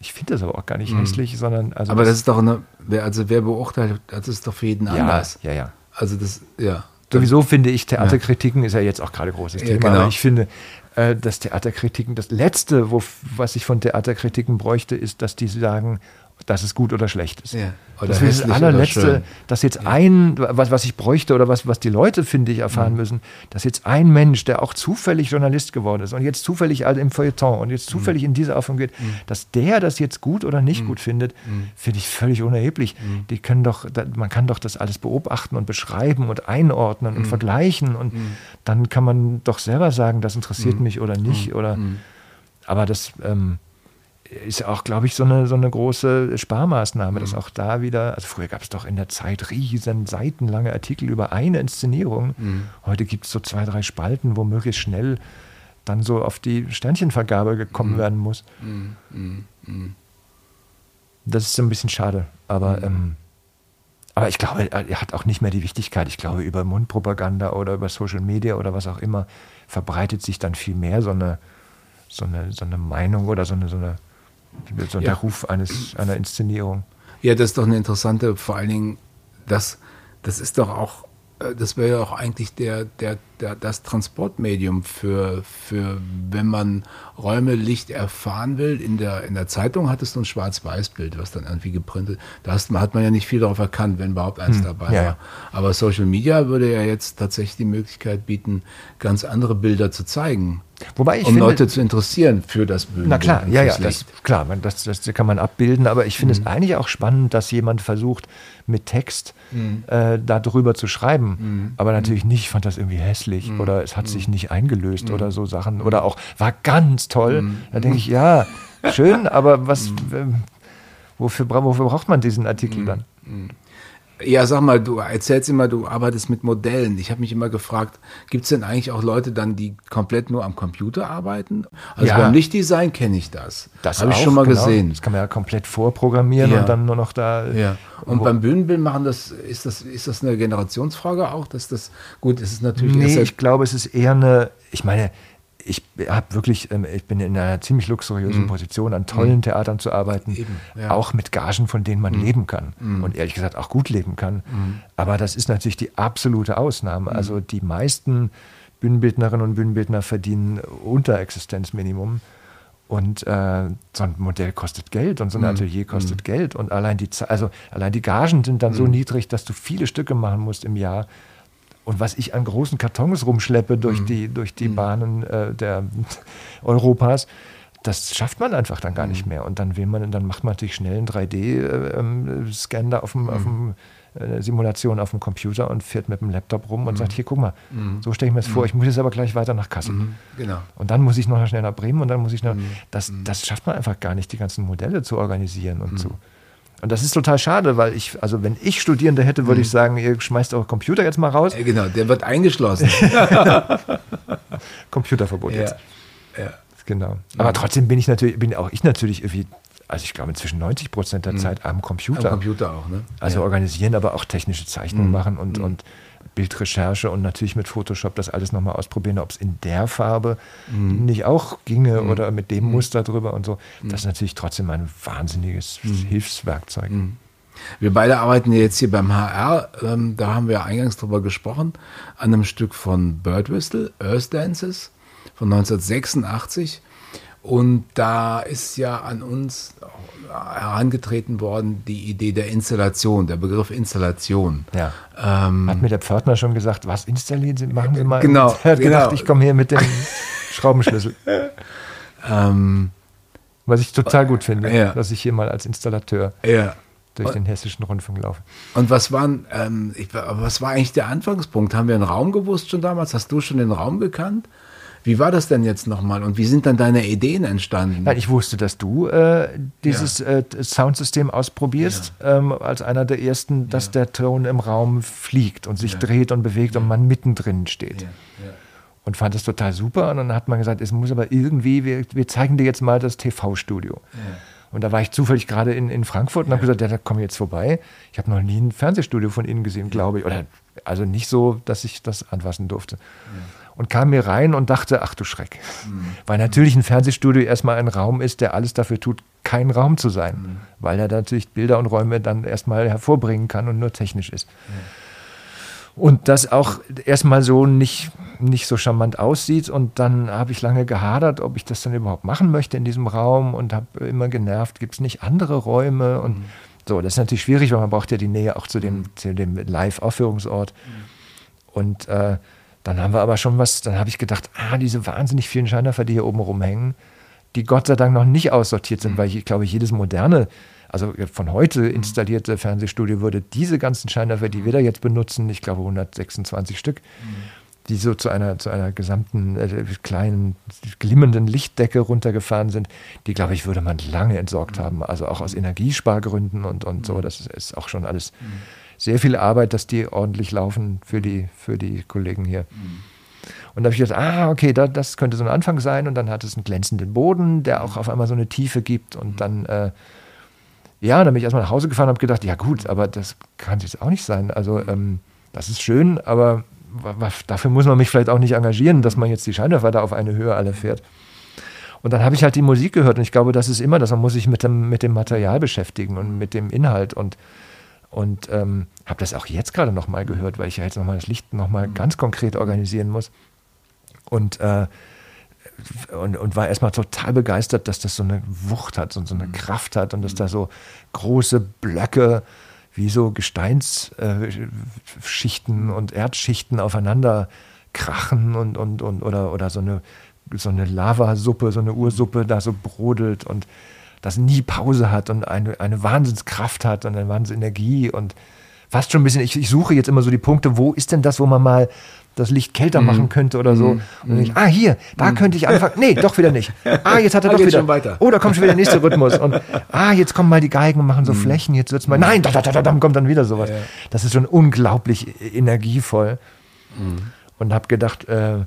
ich finde das aber auch gar nicht mhm. hässlich, sondern. Also aber das, das, ist doch eine, also wer beurteilt, das ist doch für jeden ja, anders. Ja, ja. Also das, ja. Sowieso finde ich, Theaterkritiken ja. ist ja jetzt auch gerade großes Thema. Genau. Aber ich finde, äh, dass Theaterkritiken, das Letzte, wo, was ich von Theaterkritiken bräuchte, ist, dass die sagen, dass es gut oder schlecht ist. Ja. Oder das ist das allerletzte, dass jetzt ja. ein, was, was ich bräuchte oder was, was die Leute, finde ich, erfahren mhm. müssen, dass jetzt ein Mensch, der auch zufällig Journalist geworden ist und jetzt zufällig also im Feuilleton und jetzt mhm. zufällig mhm. in diese Aufgabe geht, mhm. dass der das jetzt gut oder nicht mhm. gut findet, mhm. finde ich völlig unerheblich. Die können doch, man kann doch das alles beobachten und beschreiben und einordnen und vergleichen und dann kann man doch selber sagen, das interessiert mich oder nicht oder, aber das, ähm, ist auch, glaube ich, so eine, so eine große Sparmaßnahme, mhm. dass auch da wieder, also früher gab es doch in der Zeit riesen seitenlange Artikel über eine Inszenierung. Mhm. Heute gibt es so zwei, drei Spalten, wo möglichst schnell dann so auf die Sternchenvergabe gekommen mhm. werden muss. Mhm. Mhm. Mhm. Das ist so ein bisschen schade, aber ähm, aber ich glaube, er hat auch nicht mehr die Wichtigkeit. Ich glaube, über Mundpropaganda oder über Social Media oder was auch immer verbreitet sich dann viel mehr so eine, so eine, so eine Meinung oder so eine, so eine so ja. der Ruf eines, einer Inszenierung. Ja, das ist doch eine interessante, vor allen Dingen, das, das ist doch auch, äh, das wäre ja auch eigentlich der, der, der, das Transportmedium für, für, wenn man Räume, Licht erfahren will. In der, in der Zeitung hattest du ein Schwarz-Weiß-Bild, was dann irgendwie geprintet. Da hast, hat man ja nicht viel darauf erkannt, wenn überhaupt eins hm, dabei ja. war. Aber Social Media würde ja jetzt tatsächlich die Möglichkeit bieten, ganz andere Bilder zu zeigen. Wobei ich um finde, Leute zu interessieren für das Bild. Na klar, ja, ja, das, klar, das, das kann man abbilden, aber ich finde mhm. es eigentlich auch spannend, dass jemand versucht, mit Text mhm. äh, darüber zu schreiben. Mhm. Aber natürlich nicht, ich fand das irgendwie hässlich mhm. oder es hat sich mhm. nicht eingelöst oder so Sachen. Oder auch, war ganz toll. Da denke ich, ja, schön, aber was, äh, wofür, wofür braucht man diesen Artikel dann? Ja, sag mal, du erzählst immer, du arbeitest mit Modellen. Ich habe mich immer gefragt, gibt es denn eigentlich auch Leute dann, die komplett nur am Computer arbeiten? Also ja. beim Lichtdesign kenne ich das. Das habe ich schon mal genau. gesehen. Das kann man ja komplett vorprogrammieren ja. und dann nur noch da. Ja. Und beim Bühnenbild machen das ist das ist das eine Generationsfrage auch, dass das gut ist es natürlich. Nee, ich glaube, es ist eher eine. Ich meine, ich habe wirklich, ähm, ich bin in einer ziemlich luxuriösen mhm. Position, an tollen mhm. Theatern zu arbeiten, Eben, ja. auch mit Gagen, von denen man mhm. leben kann mhm. und ehrlich gesagt auch gut leben kann. Mhm. Aber das ist natürlich die absolute Ausnahme. Mhm. Also die meisten Bühnenbildnerinnen und Bühnenbildner verdienen unter Existenzminimum. Und äh, so ein Modell kostet Geld und so ein Atelier kostet Geld. Und allein die, also allein die Gagen sind dann so niedrig, dass du viele Stücke machen musst im Jahr und was ich an großen Kartons rumschleppe durch mhm. die, durch die mhm. Bahnen äh, der Europas, das schafft man einfach dann gar nicht mhm. mehr. Und dann will man, dann macht man natürlich schnell einen 3D-Scan äh, ähm, da auf dem, auf dem äh, Simulation auf dem Computer und fährt mit dem Laptop rum und mhm. sagt, hier, guck mal, mhm. so stelle ich mir das vor, ich muss jetzt aber gleich weiter nach Kassel. Mhm. Genau. Und dann muss ich noch schnell nach Bremen und dann muss ich noch, das, das schafft man einfach gar nicht, die ganzen Modelle zu organisieren und so. Und das ist total schade, weil ich, also wenn ich Studierende hätte, würde mhm. ich sagen, ihr schmeißt eure Computer jetzt mal raus. Ja, genau, der wird eingeschlossen. Computerverbot ja. jetzt. Ja. Genau. Aber mhm. trotzdem bin ich natürlich, bin auch ich natürlich irgendwie, also ich glaube zwischen 90 Prozent der mhm. Zeit am Computer. Am Computer auch, ne? Also ja. organisieren, aber auch technische Zeichnungen mhm. machen und, mhm. und Bildrecherche und natürlich mit Photoshop das alles nochmal ausprobieren, ob es in der Farbe mhm. nicht auch ginge mhm. oder mit dem mhm. Muster drüber und so. Mhm. Das ist natürlich trotzdem ein wahnsinniges mhm. Hilfswerkzeug. Wir beide arbeiten jetzt hier beim HR, ähm, da haben wir eingangs drüber gesprochen, an einem Stück von Bird Whistle, Earth Dances von 1986. Und da ist ja an uns herangetreten worden, die Idee der Installation, der Begriff Installation. Ja. Ähm, Hat mir der Pförtner schon gesagt, was installieren Sie, machen Sie mal. Genau. Er hat genau. gedacht, ich komme hier mit dem Schraubenschlüssel. ähm, was ich total gut finde, ja. dass ich hier mal als Installateur. Ja. durch den hessischen Rundfunk laufen. Und was, waren, ähm, ich, was war eigentlich der Anfangspunkt? Haben wir einen Raum gewusst schon damals? Hast du schon den Raum gekannt? Wie war das denn jetzt nochmal und wie sind dann deine Ideen entstanden? Nein, ich wusste, dass du äh, dieses ja. äh, Soundsystem ausprobierst, ja. ähm, als einer der ersten, dass ja. der Ton im Raum fliegt und sich dreht und bewegt und man mittendrin steht. Und fand das total super. Und dann hat man gesagt, es muss aber irgendwie, wir, wir zeigen dir jetzt mal das TV-Studio. Und da war ich zufällig gerade in, in Frankfurt und habe gesagt, ja, da komme ich jetzt vorbei. Ich habe noch nie ein Fernsehstudio von Ihnen gesehen, glaube ich. Oder also nicht so, dass ich das anfassen durfte und kam mir rein und dachte, ach du Schreck. Mhm. Weil natürlich ein Fernsehstudio erstmal ein Raum ist, der alles dafür tut, kein Raum zu sein. Mhm. Weil er natürlich Bilder und Räume dann erstmal hervorbringen kann und nur technisch ist. Mhm. Und das auch erstmal so nicht, nicht so charmant aussieht. Und dann habe ich lange gehadert, ob ich das dann überhaupt machen möchte in diesem Raum und habe immer genervt, gibt es nicht andere Räume? Und mhm. so, das ist natürlich schwierig, weil man braucht ja die Nähe auch zu dem, mhm. zu dem Live-Aufführungsort. Mhm. Und äh, dann haben wir aber schon was, dann habe ich gedacht, ah, diese wahnsinnig vielen Scheinwerfer, die hier oben rumhängen, die Gott sei Dank noch nicht aussortiert sind, mhm. weil ich glaube, jedes moderne, also von heute mhm. installierte Fernsehstudio würde diese ganzen Scheinwerfer, die wir da jetzt benutzen, ich glaube 126 Stück, mhm. die so zu einer, zu einer gesamten äh, kleinen glimmenden Lichtdecke runtergefahren sind, die glaube ich würde man lange entsorgt mhm. haben, also auch aus Energiespargründen und, und so, mhm. das ist, ist auch schon alles mhm sehr viel Arbeit, dass die ordentlich laufen für die, für die Kollegen hier. Mhm. Und da habe ich gedacht, ah, okay, da, das könnte so ein Anfang sein. Und dann hat es einen glänzenden Boden, der auch auf einmal so eine Tiefe gibt. Und mhm. dann, äh, ja, dann bin ich erstmal nach Hause gefahren und habe gedacht, ja gut, aber das kann jetzt auch nicht sein. Also ähm, das ist schön, aber dafür muss man mich vielleicht auch nicht engagieren, dass man jetzt die Scheinwerfer da auf eine Höhe alle fährt. Und dann habe ich halt die Musik gehört und ich glaube, das ist immer dass Man muss sich mit dem, mit dem Material beschäftigen und mit dem Inhalt. Und und ähm, habe das auch jetzt gerade nochmal gehört, weil ich ja jetzt nochmal das Licht nochmal mhm. ganz konkret organisieren muss. Und, äh, und, und war erstmal total begeistert, dass das so eine Wucht hat und so eine mhm. Kraft hat und dass da so große Blöcke wie so Gesteinsschichten äh, und Erdschichten aufeinander krachen und, und, und oder, oder so eine, so eine Lavasuppe, so eine Ursuppe da so brodelt und das nie Pause hat und eine, eine Wahnsinnskraft hat und eine Wahnsinnsenergie und fast schon ein bisschen, ich, ich suche jetzt immer so die Punkte, wo ist denn das, wo man mal das Licht kälter mm. machen könnte oder so. Mm. Und dann ich, ah, hier, da mm. könnte ich einfach. Nee, doch wieder nicht. Ah, jetzt hat er doch wieder. Schon weiter. Oh, da kommt schon wieder der nächste Rhythmus. Und ah, jetzt kommen mal die Geigen und machen so mm. Flächen, jetzt wird's mal. Nein, da, da, da, da, kommt dann wieder sowas. Ja. Das ist schon unglaublich energievoll. Mm. Und habe gedacht, äh,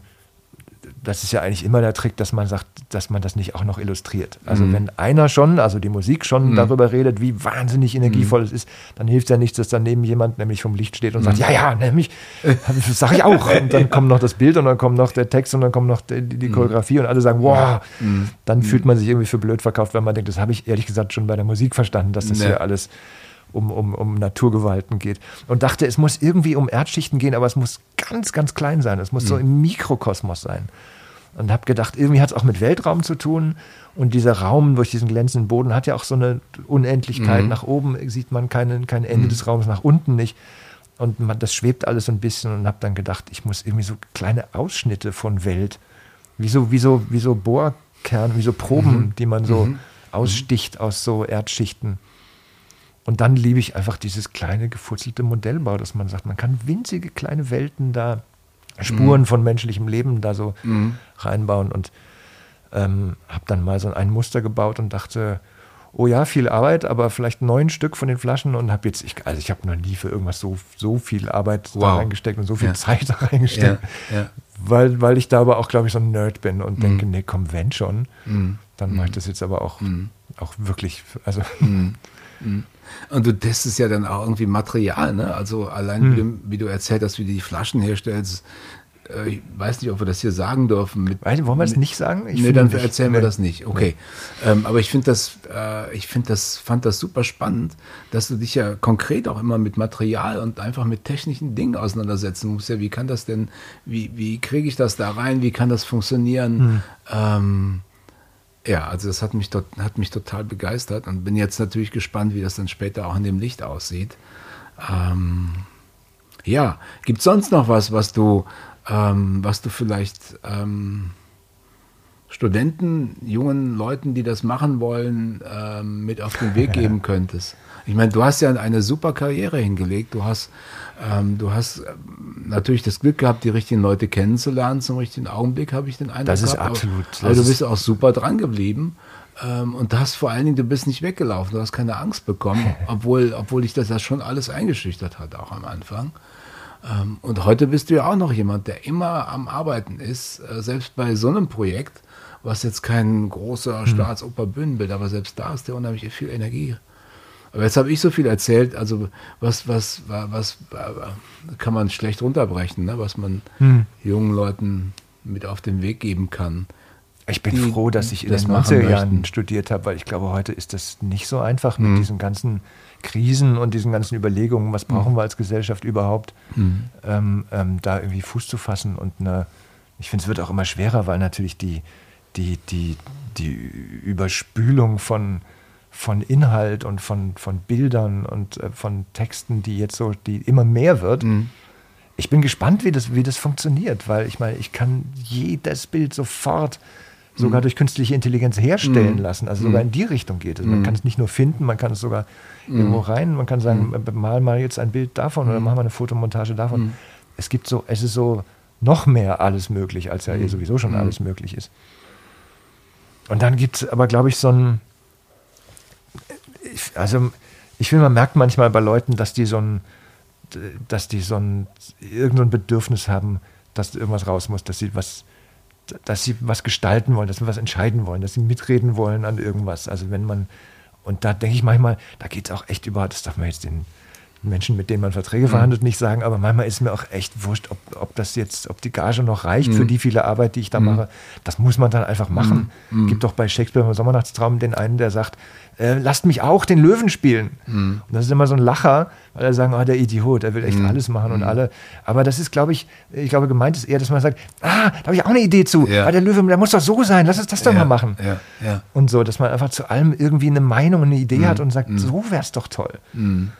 das ist ja eigentlich immer der Trick, dass man sagt, dass man das nicht auch noch illustriert. Also mhm. wenn einer schon, also die Musik schon mhm. darüber redet, wie wahnsinnig energievoll mhm. es ist, dann hilft ja nichts, dass daneben jemand nämlich vom Licht steht und sagt, mhm. ja, ja, nämlich, das sage ich auch. Und dann kommt noch das Bild und dann kommt noch der Text und dann kommt noch die, die mhm. Choreografie und alle sagen, wow, mhm. dann fühlt man sich irgendwie für blöd verkauft, wenn man denkt, das habe ich ehrlich gesagt schon bei der Musik verstanden, dass das nee. hier alles um, um, um Naturgewalten geht. Und dachte, es muss irgendwie um Erdschichten gehen, aber es muss ganz, ganz klein sein. Es muss mhm. so im Mikrokosmos sein. Und habe gedacht, irgendwie hat es auch mit Weltraum zu tun. Und dieser Raum durch diesen glänzenden Boden hat ja auch so eine Unendlichkeit. Mhm. Nach oben sieht man kein, kein Ende mhm. des Raums, nach unten nicht. Und man, das schwebt alles so ein bisschen und habe dann gedacht, ich muss irgendwie so kleine Ausschnitte von Welt, wie so, wie so, wie so Bohrkern, wie so Proben, mhm. die man so mhm. aussticht aus so Erdschichten. Und dann liebe ich einfach dieses kleine gefutzelte Modellbau, dass man sagt, man kann winzige kleine Welten da Spuren mhm. von menschlichem Leben da so mhm. reinbauen und ähm, habe dann mal so ein Muster gebaut und dachte, oh ja, viel Arbeit, aber vielleicht neun Stück von den Flaschen und habe jetzt, ich, also ich habe noch nie für irgendwas so, so viel Arbeit wow. da reingesteckt und so viel ja. Zeit da reingesteckt, ja. Ja. Weil, weil ich da aber auch, glaube ich, so ein Nerd bin und mhm. denke, nee, komm, wenn schon, mhm. dann mache ich mhm. das jetzt aber auch, mhm. auch wirklich, also und du testest ja dann auch irgendwie Material, ne? Also allein hm. wie, du, wie, du, erzählt hast, wie du die Flaschen herstellst. Äh, ich weiß nicht, ob wir das hier sagen dürfen. Mit, Wollen wir es nicht sagen? Ich nee, dann nicht. erzählen wir das nicht. Okay. Nee. Ähm, aber ich finde das, äh, ich finde das, fand das super spannend, dass du dich ja konkret auch immer mit Material und einfach mit technischen Dingen auseinandersetzen musst. Ja, wie kann das denn, wie, wie kriege ich das da rein? Wie kann das funktionieren? Hm. Ähm, ja, also das hat mich, hat mich total begeistert und bin jetzt natürlich gespannt, wie das dann später auch in dem Licht aussieht. Ähm, ja, gibt es sonst noch was, was du, ähm, was du vielleicht ähm, Studenten, jungen Leuten, die das machen wollen, ähm, mit auf den Weg geben könntest? Ich meine, du hast ja eine super Karriere hingelegt. Du hast, ähm, du hast ähm, natürlich das Glück gehabt, die richtigen Leute kennenzulernen zum richtigen Augenblick, habe ich den Eindruck. Das ist gehabt. absolut. Aber, aber du bist auch super dran geblieben. Ähm, und hast vor allen Dingen, du bist nicht weggelaufen, du hast keine Angst bekommen, obwohl, obwohl dich das ja schon alles eingeschüchtert hat, auch am Anfang. Ähm, und heute bist du ja auch noch jemand, der immer am Arbeiten ist, äh, selbst bei so einem Projekt, was jetzt kein großer hm. Staatsoperbühnenbild, aber selbst da ist der unheimlich viel Energie. Aber jetzt habe ich so viel erzählt, also was, was, was, was kann man schlecht runterbrechen, ne? was man hm. jungen Leuten mit auf den Weg geben kann. Ich bin die, froh, dass ich in den 90er Jahren studiert habe, weil ich glaube, heute ist das nicht so einfach mit mhm. diesen ganzen Krisen und diesen ganzen Überlegungen, was brauchen mhm. wir als Gesellschaft überhaupt, mhm. ähm, ähm, da irgendwie Fuß zu fassen. Und eine, ich finde, es wird auch immer schwerer, weil natürlich die, die, die, die Überspülung von, von Inhalt und von, von Bildern und äh, von Texten, die jetzt so, die immer mehr wird. Mhm. Ich bin gespannt, wie das, wie das funktioniert, weil ich meine, ich kann jedes Bild sofort sogar mhm. durch künstliche Intelligenz herstellen mhm. lassen. Also sogar mhm. in die Richtung geht es. Man kann es nicht nur finden, man kann es sogar irgendwo rein. Man kann sagen, mal mal jetzt ein Bild davon oder machen wir eine Fotomontage davon. Es gibt so, es ist so noch mehr alles möglich, als ja eh sowieso schon alles möglich ist. Und dann gibt es aber, glaube ich, so ein, also ich finde, man merkt manchmal bei Leuten, dass die so ein, dass die so ein, irgendein Bedürfnis haben, dass irgendwas raus muss, dass sie was, dass sie was gestalten wollen, dass sie was entscheiden wollen, dass sie mitreden wollen an irgendwas. Also wenn man, und da denke ich manchmal, da geht es auch echt über, das darf man jetzt den Menschen, mit denen man Verträge mhm. verhandelt, nicht sagen, aber manchmal ist mir auch echt wurscht, ob, ob das jetzt, ob die Gage noch reicht mhm. für die viele Arbeit, die ich da mhm. mache. Das muss man dann einfach machen. Mhm. Gibt doch bei Shakespeare im Sommernachtstraum den einen, der sagt, äh, lasst mich auch den Löwen spielen. Mhm. Und das ist immer so ein Lacher, weil er sagen, oh, der Idiot, er will echt mhm. alles machen und mhm. alle. Aber das ist, glaube ich, ich glaube, gemeint ist eher, dass man sagt, ah, da habe ich auch eine Idee zu. Ja. der Löwe, der muss doch so sein, lass uns das doch ja. mal machen. Ja. Und so, dass man einfach zu allem irgendwie eine Meinung, eine Idee mhm. hat und sagt, mhm. so wäre es doch toll. Mhm.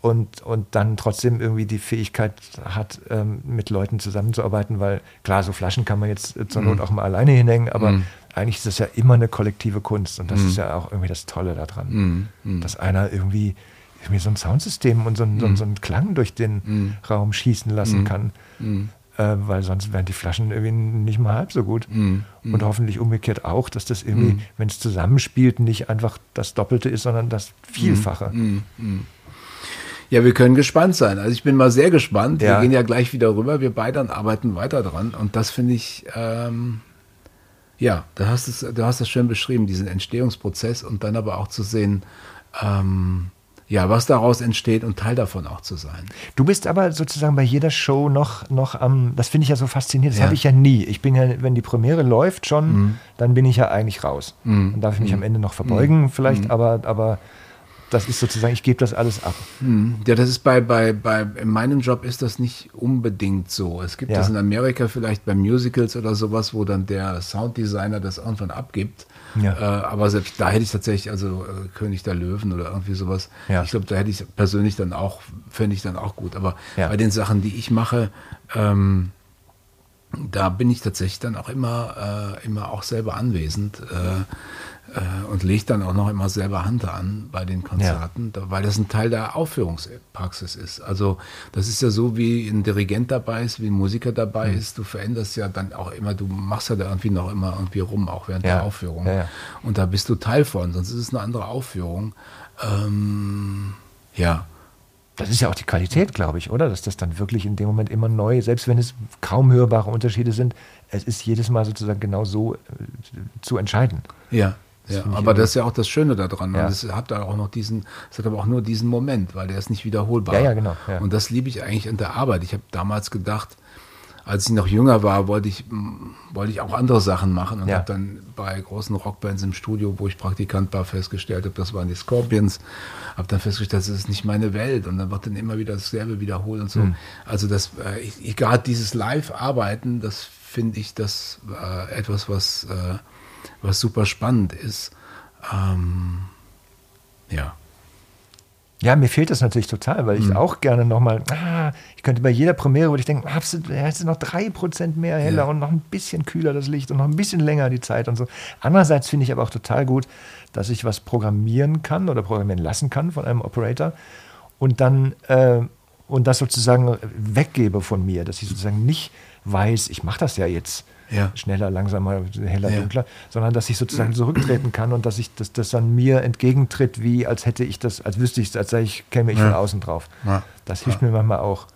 Und, und dann trotzdem irgendwie die Fähigkeit hat, ähm, mit Leuten zusammenzuarbeiten, weil klar, so Flaschen kann man jetzt zur Not auch mal alleine hinhängen, aber eigentlich ist das ja immer eine kollektive Kunst und das mhm. ist ja auch irgendwie das Tolle daran, mhm. mhm. dass einer irgendwie, irgendwie so ein Soundsystem und so, ein, mhm. so einen Klang durch den mhm. Raum schießen lassen mhm. kann. Äh, weil sonst wären die Flaschen irgendwie nicht mal halb so gut. Und hoffentlich umgekehrt auch, dass das irgendwie, wenn es zusammenspielt, nicht einfach das Doppelte ist, sondern das Vielfache. Ja, wir können gespannt sein. Also ich bin mal sehr gespannt. Ja. Wir gehen ja gleich wieder rüber. Wir beide arbeiten weiter dran. Und das finde ich, ähm, ja, du hast, es, du hast es schön beschrieben, diesen Entstehungsprozess und dann aber auch zu sehen, ähm, ja, was daraus entsteht und Teil davon auch zu sein. Du bist aber sozusagen bei jeder Show noch, noch am, das finde ich ja so faszinierend, das ja. habe ich ja nie. Ich bin ja, wenn die Premiere läuft schon, mhm. dann bin ich ja eigentlich raus. Mhm. Dann darf ich mich mhm. am Ende noch verbeugen mhm. vielleicht, mhm. aber, aber das ist sozusagen, ich gebe das alles ab. Hm. Ja, das ist bei, bei, bei, in meinem Job ist das nicht unbedingt so. Es gibt ja. das in Amerika vielleicht bei Musicals oder sowas, wo dann der Sounddesigner das irgendwann abgibt. Ja. Äh, aber selbst da hätte ich tatsächlich, also äh, König der Löwen oder irgendwie sowas, ja. ich glaube, da hätte ich persönlich dann auch, fände ich dann auch gut. Aber bei den Sachen, die ich mache, ähm, da bin ich tatsächlich dann auch immer, äh, immer auch selber anwesend. Äh, und legt dann auch noch immer selber Hand an bei den Konzerten, ja. weil das ein Teil der Aufführungspraxis ist. Also das ist ja so, wie ein Dirigent dabei ist, wie ein Musiker dabei mhm. ist. Du veränderst ja dann auch immer, du machst ja da irgendwie noch immer irgendwie rum, auch während ja. der Aufführung. Ja, und da bist du Teil von, sonst ist es eine andere Aufführung. Ähm, ja. Das ist ja auch die Qualität, glaube ich, oder? Dass das dann wirklich in dem Moment immer neu, selbst wenn es kaum hörbare Unterschiede sind, es ist jedes Mal sozusagen genau so äh, zu entscheiden. Ja, ja, aber das ist ja auch das Schöne daran. Ja. Und es hat da auch noch diesen, es hat aber auch nur diesen Moment, weil der ist nicht wiederholbar. Ja, ja, genau. Ja. Und das liebe ich eigentlich in der Arbeit. Ich habe damals gedacht, als ich noch jünger war, wollte ich, wollte ich auch andere Sachen machen und ja. habe dann bei großen Rockbands im Studio, wo ich Praktikant war, festgestellt habe, das waren die Scorpions, habe dann festgestellt, das ist nicht meine Welt und dann wird dann immer wieder dasselbe wiederholt und so. Mhm. Also das, äh, gerade dieses Live-Arbeiten, das finde ich das äh, etwas, was äh, was super spannend ist. Ähm, ja. Ja, mir fehlt das natürlich total, weil ich mhm. auch gerne nochmal, ah, ich könnte bei jeder Premiere, wo ich denke, ah, hast du noch drei Prozent mehr heller ja. und noch ein bisschen kühler das Licht und noch ein bisschen länger die Zeit und so. Andererseits finde ich aber auch total gut, dass ich was programmieren kann oder programmieren lassen kann von einem Operator und dann äh, und das sozusagen weggebe von mir, dass ich sozusagen nicht weiß, ich mache das ja jetzt ja. schneller, langsamer, heller, ja. dunkler, sondern dass ich sozusagen zurücktreten kann und dass ich dass das dann mir entgegentritt, wie als hätte ich das, als wüsste ich es, als sei ich, käme ich ja. von außen drauf. Das hilft mir manchmal auch.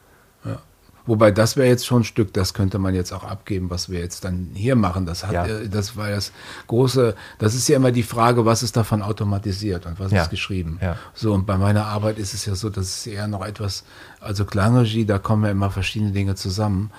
Wobei das wäre jetzt schon ein Stück, das könnte man jetzt auch abgeben, was wir jetzt dann hier machen. Das hat, ja. Das war das große, das ist ja immer die Frage, was ist davon automatisiert und was ja. ist geschrieben. Ja. So, und bei meiner Arbeit ist es ja so, dass es eher noch etwas, also Klangregie, da kommen ja immer verschiedene Dinge zusammen.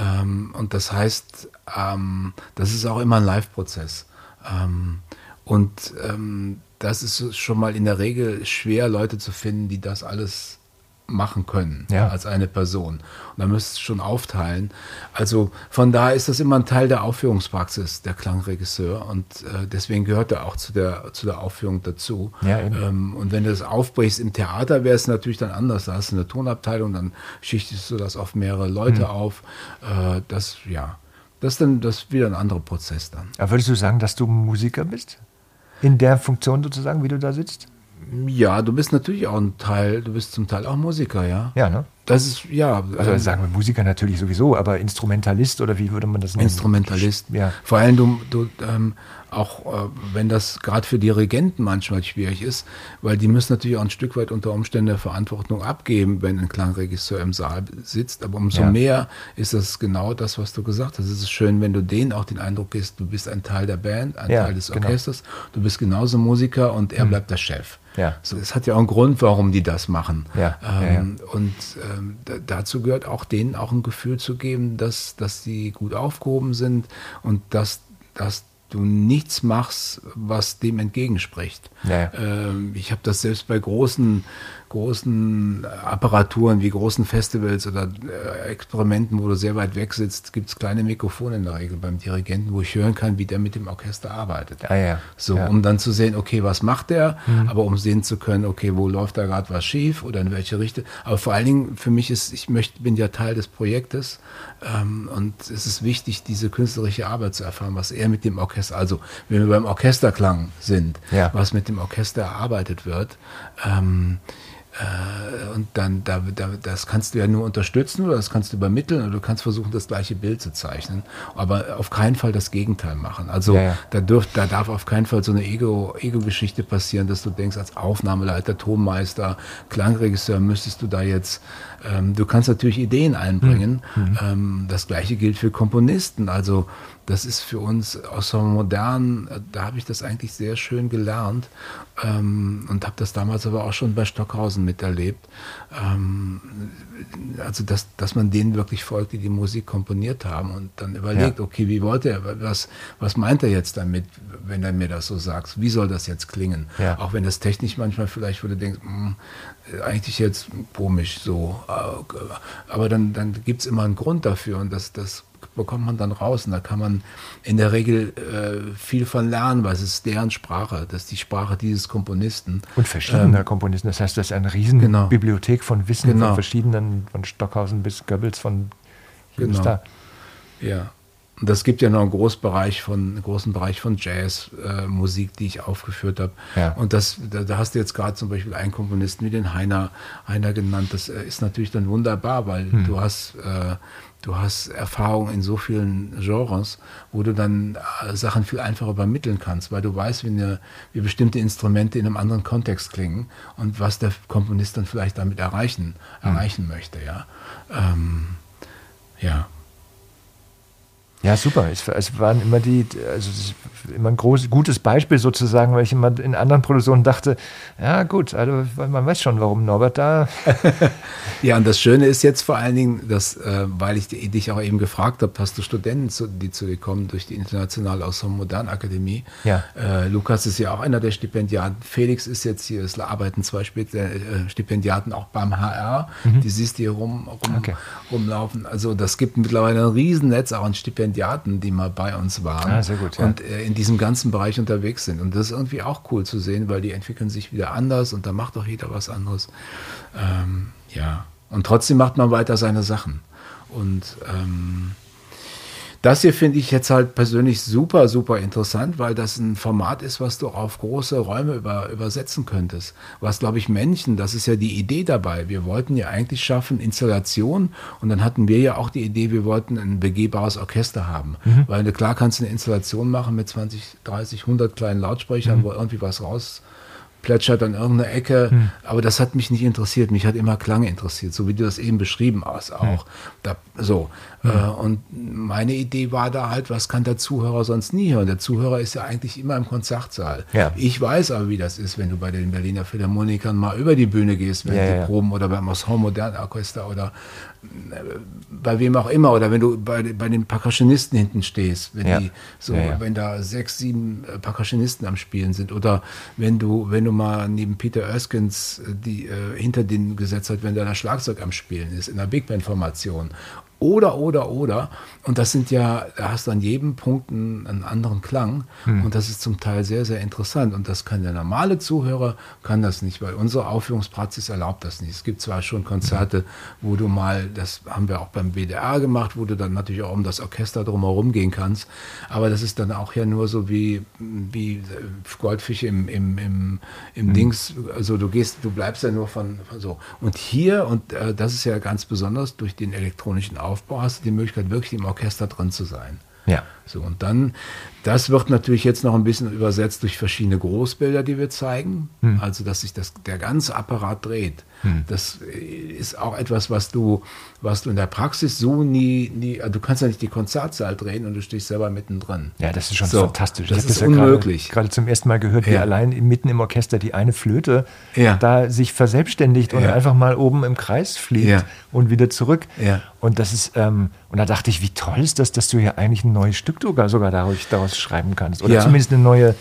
Ähm, und das heißt, ähm, das ist auch immer ein Live-Prozess. Ähm, und ähm, das ist schon mal in der Regel schwer, Leute zu finden, die das alles machen können ja. als eine Person. Und da müsst ihr schon aufteilen. Also von daher ist das immer ein Teil der Aufführungspraxis, der Klangregisseur. Und äh, deswegen gehört er auch zu der, zu der Aufführung dazu. Ja, ähm, und wenn du das aufbrichst im Theater, wäre es natürlich dann anders. Da hast du eine Tonabteilung, dann schichtest du das auf mehrere Leute mhm. auf. Äh, das, ja, das ist dann das ist wieder ein anderer Prozess dann. Aber würdest du sagen, dass du Musiker bist? In der Funktion sozusagen, wie du da sitzt? Ja, du bist natürlich auch ein Teil, du bist zum Teil auch Musiker, ja. Ja, ne? Das ist, ja. Also ähm, sagen wir Musiker natürlich sowieso, aber Instrumentalist oder wie würde man das nennen? Instrumentalist, ja. Vor allem, du, du ähm, auch äh, wenn das gerade für Dirigenten manchmal schwierig ist, weil die müssen natürlich auch ein Stück weit unter Umständen der Verantwortung abgeben, wenn ein Klangregisseur im Saal sitzt. Aber umso ja. mehr ist das genau das, was du gesagt hast. Es ist schön, wenn du denen auch den Eindruck gibst, du bist ein Teil der Band, ein ja, Teil des genau. Orchesters, genau. du bist genauso Musiker und er mhm. bleibt der Chef. Ja. So, es hat ja auch einen Grund, warum die das machen. Ja. Ähm, ja, Und ähm, dazu gehört auch denen auch ein Gefühl zu geben, dass, dass sie gut aufgehoben sind und dass, dass du nichts machst, was dem entgegenspricht. Ja. Ähm, ich habe das selbst bei großen großen Apparaturen wie großen Festivals oder äh, Experimenten, wo du sehr weit weg sitzt, gibt es kleine Mikrofone in der Regel beim Dirigenten, wo ich hören kann, wie der mit dem Orchester arbeitet. Ah, ja. So, ja. um dann zu sehen, okay, was macht der, mhm. aber um sehen zu können, okay, wo läuft da gerade was schief oder in welche Richtung. Aber vor allen Dingen für mich ist, ich möchte, bin ja Teil des Projektes ähm, und es ist wichtig, diese künstlerische Arbeit zu erfahren, was er mit dem Orchester, also wenn wir beim Orchesterklang sind, ja. was mit dem Orchester erarbeitet wird. Ähm, äh, und dann, da, da, das kannst du ja nur unterstützen oder das kannst du übermitteln oder du kannst versuchen, das gleiche Bild zu zeichnen, aber auf keinen Fall das Gegenteil machen. Also ja, ja. Da, dürf, da darf auf keinen Fall so eine Ego-Geschichte Ego passieren, dass du denkst, als Aufnahmeleiter, Tonmeister, Klangregisseur müsstest du da jetzt, ähm, du kannst natürlich Ideen einbringen. Mhm. mhm. Ähm, das gleiche gilt für Komponisten. Also das ist für uns aus so modern, da habe ich das eigentlich sehr schön gelernt ähm, und habe das damals aber auch schon bei Stockhausen miterlebt. Ähm, also, dass, dass man denen wirklich folgt, die die Musik komponiert haben und dann überlegt, ja. okay, wie wollte er, was, was meint er jetzt damit, wenn er mir das so sagt? Wie soll das jetzt klingen? Ja. Auch wenn das technisch manchmal vielleicht, wo du denkst, mh, hm, eigentlich jetzt komisch so, äh, aber dann, dann gibt es immer einen Grund dafür und das, das bekommt man dann raus. Und da kann man in der Regel äh, viel von lernen, weil es ist deren Sprache, das ist die Sprache dieses Komponisten. Und verschiedener ähm, Komponisten. Das heißt, das ist eine riesen genau. Bibliothek von Wissen genau. von verschiedenen, von Stockhausen bis Goebbels, von hier genau. bis da. Ja. Und das gibt ja noch einen großen Bereich von, einen großen Bereich von Jazzmusik, äh, die ich aufgeführt habe. Ja. Und das, da, da, hast du jetzt gerade zum Beispiel einen Komponisten wie den Heiner, Heiner genannt. Das äh, ist natürlich dann wunderbar, weil hm. du hast äh, du hast Erfahrung in so vielen Genres, wo du dann äh, Sachen viel einfacher übermitteln kannst, weil du weißt, wie, eine, wie bestimmte Instrumente in einem anderen Kontext klingen und was der Komponist dann vielleicht damit erreichen, erreichen möchte. Ja. Ähm, ja. Ja, super. Es, es, waren immer die, also immer ein groß, gutes Beispiel sozusagen, weil ich immer in anderen Produktionen dachte, ja gut, also man weiß schon, warum Norbert da. ja, und das Schöne ist jetzt vor allen Dingen, dass, äh, weil ich dich auch eben gefragt habe, hast du Studenten, zu, die zu dir kommen durch die Internationale Ensemble Modernakademie. Ja. Äh, Lukas ist ja auch einer der Stipendiaten. Felix ist jetzt hier, es arbeiten zwei äh, Stipendiaten auch beim HR. Mhm. Die siehst du hier rum, rum, okay. rumlaufen. Also das gibt mittlerweile ein Riesennetz auch an Stipendiaten Stipendiaten, die mal bei uns waren ah, gut, ja. und äh, in diesem ganzen Bereich unterwegs sind. Und das ist irgendwie auch cool zu sehen, weil die entwickeln sich wieder anders und da macht auch jeder was anderes. Ähm, ja, und trotzdem macht man weiter seine Sachen. Und ähm, das hier finde ich jetzt halt persönlich super, super interessant, weil das ein Format ist, was du auf große Räume über, übersetzen könntest. Was, glaube ich, Männchen, das ist ja die Idee dabei. Wir wollten ja eigentlich schaffen Installation und dann hatten wir ja auch die Idee, wir wollten ein begehbares Orchester haben. Mhm. Weil klar kannst du eine Installation machen mit 20, 30, 100 kleinen Lautsprechern, mhm. wo irgendwie was raus plätschert an irgendeiner Ecke. Hm. Aber das hat mich nicht interessiert. Mich hat immer Klang interessiert, so wie du das eben beschrieben hast auch. Hm. Da, so. Hm. Äh, und meine Idee war da halt, was kann der Zuhörer sonst nie hören? Der Zuhörer ist ja eigentlich immer im Konzertsaal. Ja. Ich weiß aber, wie das ist, wenn du bei den Berliner Philharmonikern mal über die Bühne gehst, wenn ja, die ja. proben oder beim Ensemble Modern Orchester oder bei wem auch immer oder wenn du bei, bei den Percussionisten hinten stehst, wenn ja. die so, ja, ja. wenn da sechs, sieben äh, Percussionisten am Spielen sind oder wenn du, wenn du mal neben Peter Erskins äh, die äh, hinter den gesetzt hat, wenn da Schlagzeug am Spielen ist in der Big Band Formation oder, oder, oder. Und das sind ja, da hast du an jedem Punkt einen, einen anderen Klang. Hm. Und das ist zum Teil sehr, sehr interessant. Und das kann der normale Zuhörer, kann das nicht, weil unsere Aufführungspraxis erlaubt das nicht. Es gibt zwar schon Konzerte, wo du mal, das haben wir auch beim WDR gemacht, wo du dann natürlich auch um das Orchester drumherum gehen kannst. Aber das ist dann auch ja nur so wie, wie Goldfische im, im, im, im hm. Dings. Also du gehst, du bleibst ja nur von, von so. Und hier, und äh, das ist ja ganz besonders durch den elektronischen Aufbau, hast du die Möglichkeit, wirklich im Orchester drin zu sein. Ja. So, und dann, das wird natürlich jetzt noch ein bisschen übersetzt durch verschiedene Großbilder, die wir zeigen. Hm. Also, dass sich das, der ganze Apparat dreht. Hm. Das ist auch etwas, was du, was du in der Praxis so nie, nie, also du kannst ja nicht die Konzertsaal drehen und du stehst selber mittendrin. Ja, das ist schon so, fantastisch. Das ist das ja unmöglich. Gerade zum ersten Mal gehört, ja. wie allein mitten im Orchester die eine Flöte ja. da sich verselbstständigt und einfach mal oben im Kreis fliegt und wieder zurück. Und das ist, ähm, und da dachte ich, wie toll ist das, dass du hier eigentlich ein neues Stück sogar, sogar daraus, daraus schreiben kannst. Oder zumindest eine neue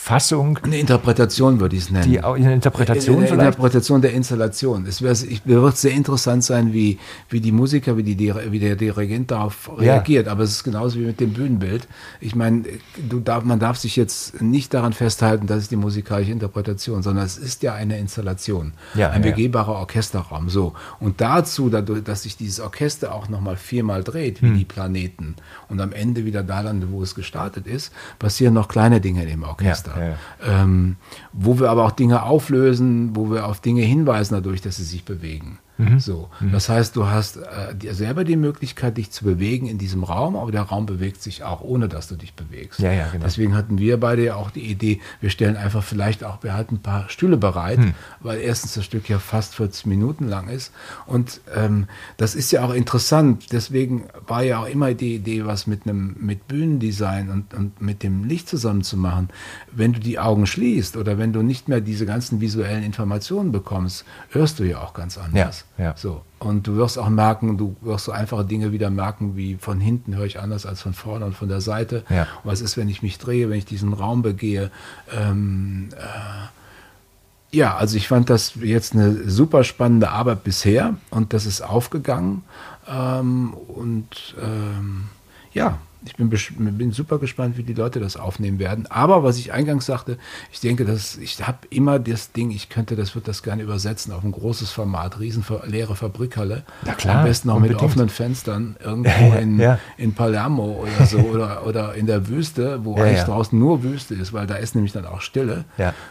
Fassung. Eine Interpretation würde ich es nennen. Die, eine Interpretation eine, eine Interpretation der Installation. Es wird sehr interessant sein, wie, wie die Musiker, wie, die, wie der Dirigent darauf ja. reagiert. Aber es ist genauso wie mit dem Bühnenbild. Ich meine, du darf, man darf sich jetzt nicht daran festhalten, das ist die musikalische Interpretation, sondern es ist ja eine Installation. Ja, ein ja. begehbarer Orchesterraum. So. Und dazu, dadurch, dass sich dieses Orchester auch nochmal viermal dreht, wie hm. die Planeten, und am Ende wieder da landet, wo es gestartet ist, passieren noch kleine Dinge im Orchester. Muster. Ja. Ähm, wo wir aber auch Dinge auflösen, wo wir auf Dinge hinweisen dadurch, dass sie sich bewegen. Mhm. So. Mhm. Das heißt, du hast äh, dir selber die Möglichkeit, dich zu bewegen in diesem Raum, aber der Raum bewegt sich auch, ohne dass du dich bewegst. Ja, ja, genau. Deswegen hatten wir beide ja auch die Idee, wir stellen einfach vielleicht auch, wir halten ein paar Stühle bereit, mhm. weil erstens das Stück ja fast 40 Minuten lang ist. Und ähm, das ist ja auch interessant. Deswegen war ja auch immer die Idee, was mit einem mit Bühnendesign und, und mit dem Licht zusammen zu machen. Wenn du die Augen schließt oder wenn du nicht mehr diese ganzen visuellen Informationen bekommst, hörst du ja auch ganz anders. Ja. Ja. So. Und du wirst auch merken, du wirst so einfache Dinge wieder merken, wie von hinten höre ich anders als von vorne und von der Seite. Ja. Was ist, wenn ich mich drehe, wenn ich diesen Raum begehe? Ähm, äh, ja, also ich fand das jetzt eine super spannende Arbeit bisher und das ist aufgegangen. Ähm, und ähm, ja, ich bin, bin, super gespannt, wie die Leute das aufnehmen werden. Aber was ich eingangs sagte, ich denke, dass ich habe immer das Ding, ich könnte, das wird das gerne übersetzen auf ein großes Format, riesen leere Fabrikhalle. Na klar. Am besten auch mit offenen Fenstern irgendwo in, ja. in Palermo oder so oder, oder in der Wüste, wo ja, eigentlich ja. draußen nur Wüste ist, weil da ist nämlich dann auch Stille.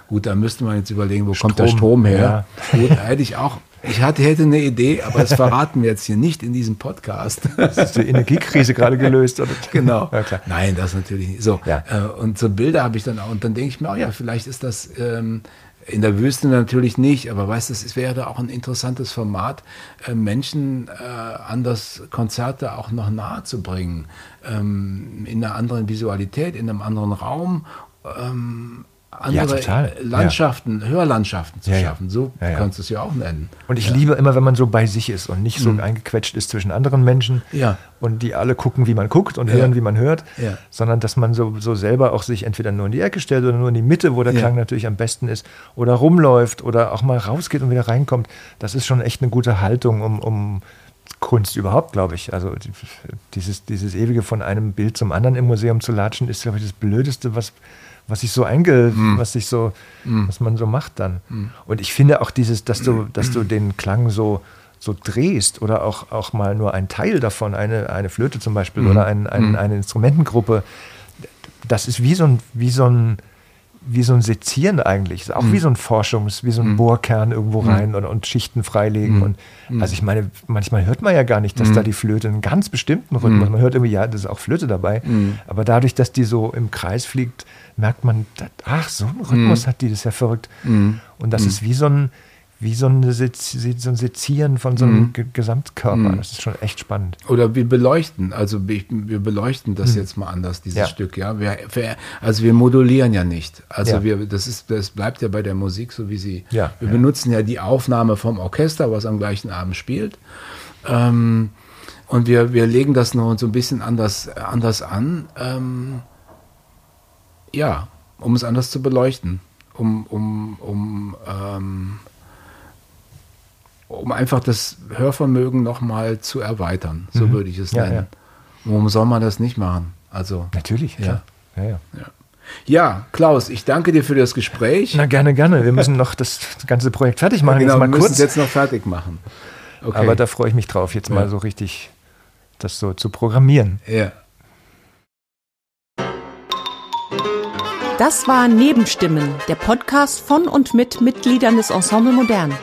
Gut, da müsste man jetzt überlegen, wo Strom. kommt der Strom her. Gut, hätte ich auch ich hatte, hätte eine Idee, aber das verraten wir jetzt hier nicht in diesem Podcast. Das ist die Energiekrise gerade gelöst. Oder? Genau. Ja, Nein, das natürlich nicht. So, ja. Äh, und so Bilder habe ich dann auch. Und dann denke ich mir, oh ja, vielleicht ist das ähm, in der Wüste natürlich nicht, aber weißt du, es wäre auch ein interessantes Format, äh, Menschen äh, an das Konzerte auch noch nahe zu bringen. Ähm, in einer anderen Visualität, in einem anderen Raum. Ähm, andere ja, Landschaften, ja. Hörlandschaften zu ja, schaffen. So kannst du es ja auch nennen. Und ich liebe immer, wenn man so bei sich ist und nicht so mhm. eingequetscht ist zwischen anderen Menschen und die alle gucken, wie man guckt und hören, wie man hört, sondern dass man so, so selber auch sich entweder nur in die Ecke stellt oder nur in die Mitte, wo der Klang natürlich am besten ist, oder rumläuft oder auch mal rausgeht und wieder reinkommt. Das ist schon echt eine gute Haltung, um, um Kunst überhaupt, glaube ich. Also dieses, dieses ewige von einem Bild zum anderen im Museum zu latschen, ist, glaube ich, das Blödeste, was, was sich so einge, mm. was sich so, mm. was man so macht dann. Mm. Und ich finde auch dieses, dass du, dass du den Klang so, so drehst oder auch, auch mal nur ein Teil davon, eine, eine Flöte zum Beispiel oder ein, ein, eine Instrumentengruppe, das ist wie so ein, wie so ein, wie so ein Sezieren eigentlich, auch mhm. wie so ein Forschungs-, wie so ein mhm. Bohrkern irgendwo mhm. rein und, und Schichten freilegen. Mhm. Und mhm. also ich meine, manchmal hört man ja gar nicht, dass da die Flöte einen ganz bestimmten Rhythmus, man hört irgendwie, ja, das ist auch Flöte dabei. Aber dadurch, dass die so im Kreis fliegt, merkt man, ach, so einen Rhythmus hat die, das ist ja verrückt. Und das ist wie so ein, wie so, eine, so ein Sezieren von so einem mhm. Gesamtkörper. Mhm. Das ist schon echt spannend. Oder wir beleuchten, also wir, wir beleuchten das mhm. jetzt mal anders, dieses ja. Stück, ja. Wir, also wir modulieren ja nicht. Also ja. wir, das ist, das bleibt ja bei der Musik so wie sie. Ja. Wir benutzen ja die Aufnahme vom Orchester, was am gleichen Abend spielt. Ähm, und wir, wir legen das noch so ein bisschen anders, anders an. Ähm, ja, um es anders zu beleuchten. Um, um, um ähm, um einfach das Hörvermögen nochmal zu erweitern. So mhm. würde ich es nennen. Ja, ja. Warum soll man das nicht machen? Also natürlich, ja. Ja, ja. ja. Klaus, ich danke dir für das Gespräch. Na gerne, gerne. Wir müssen noch das ganze Projekt fertig machen. genau, wir müssen es jetzt noch fertig machen. Okay. Aber da freue ich mich drauf, jetzt mal so richtig das so zu programmieren. Ja. Das war Nebenstimmen, der Podcast von und mit Mitgliedern des Ensemble Modern.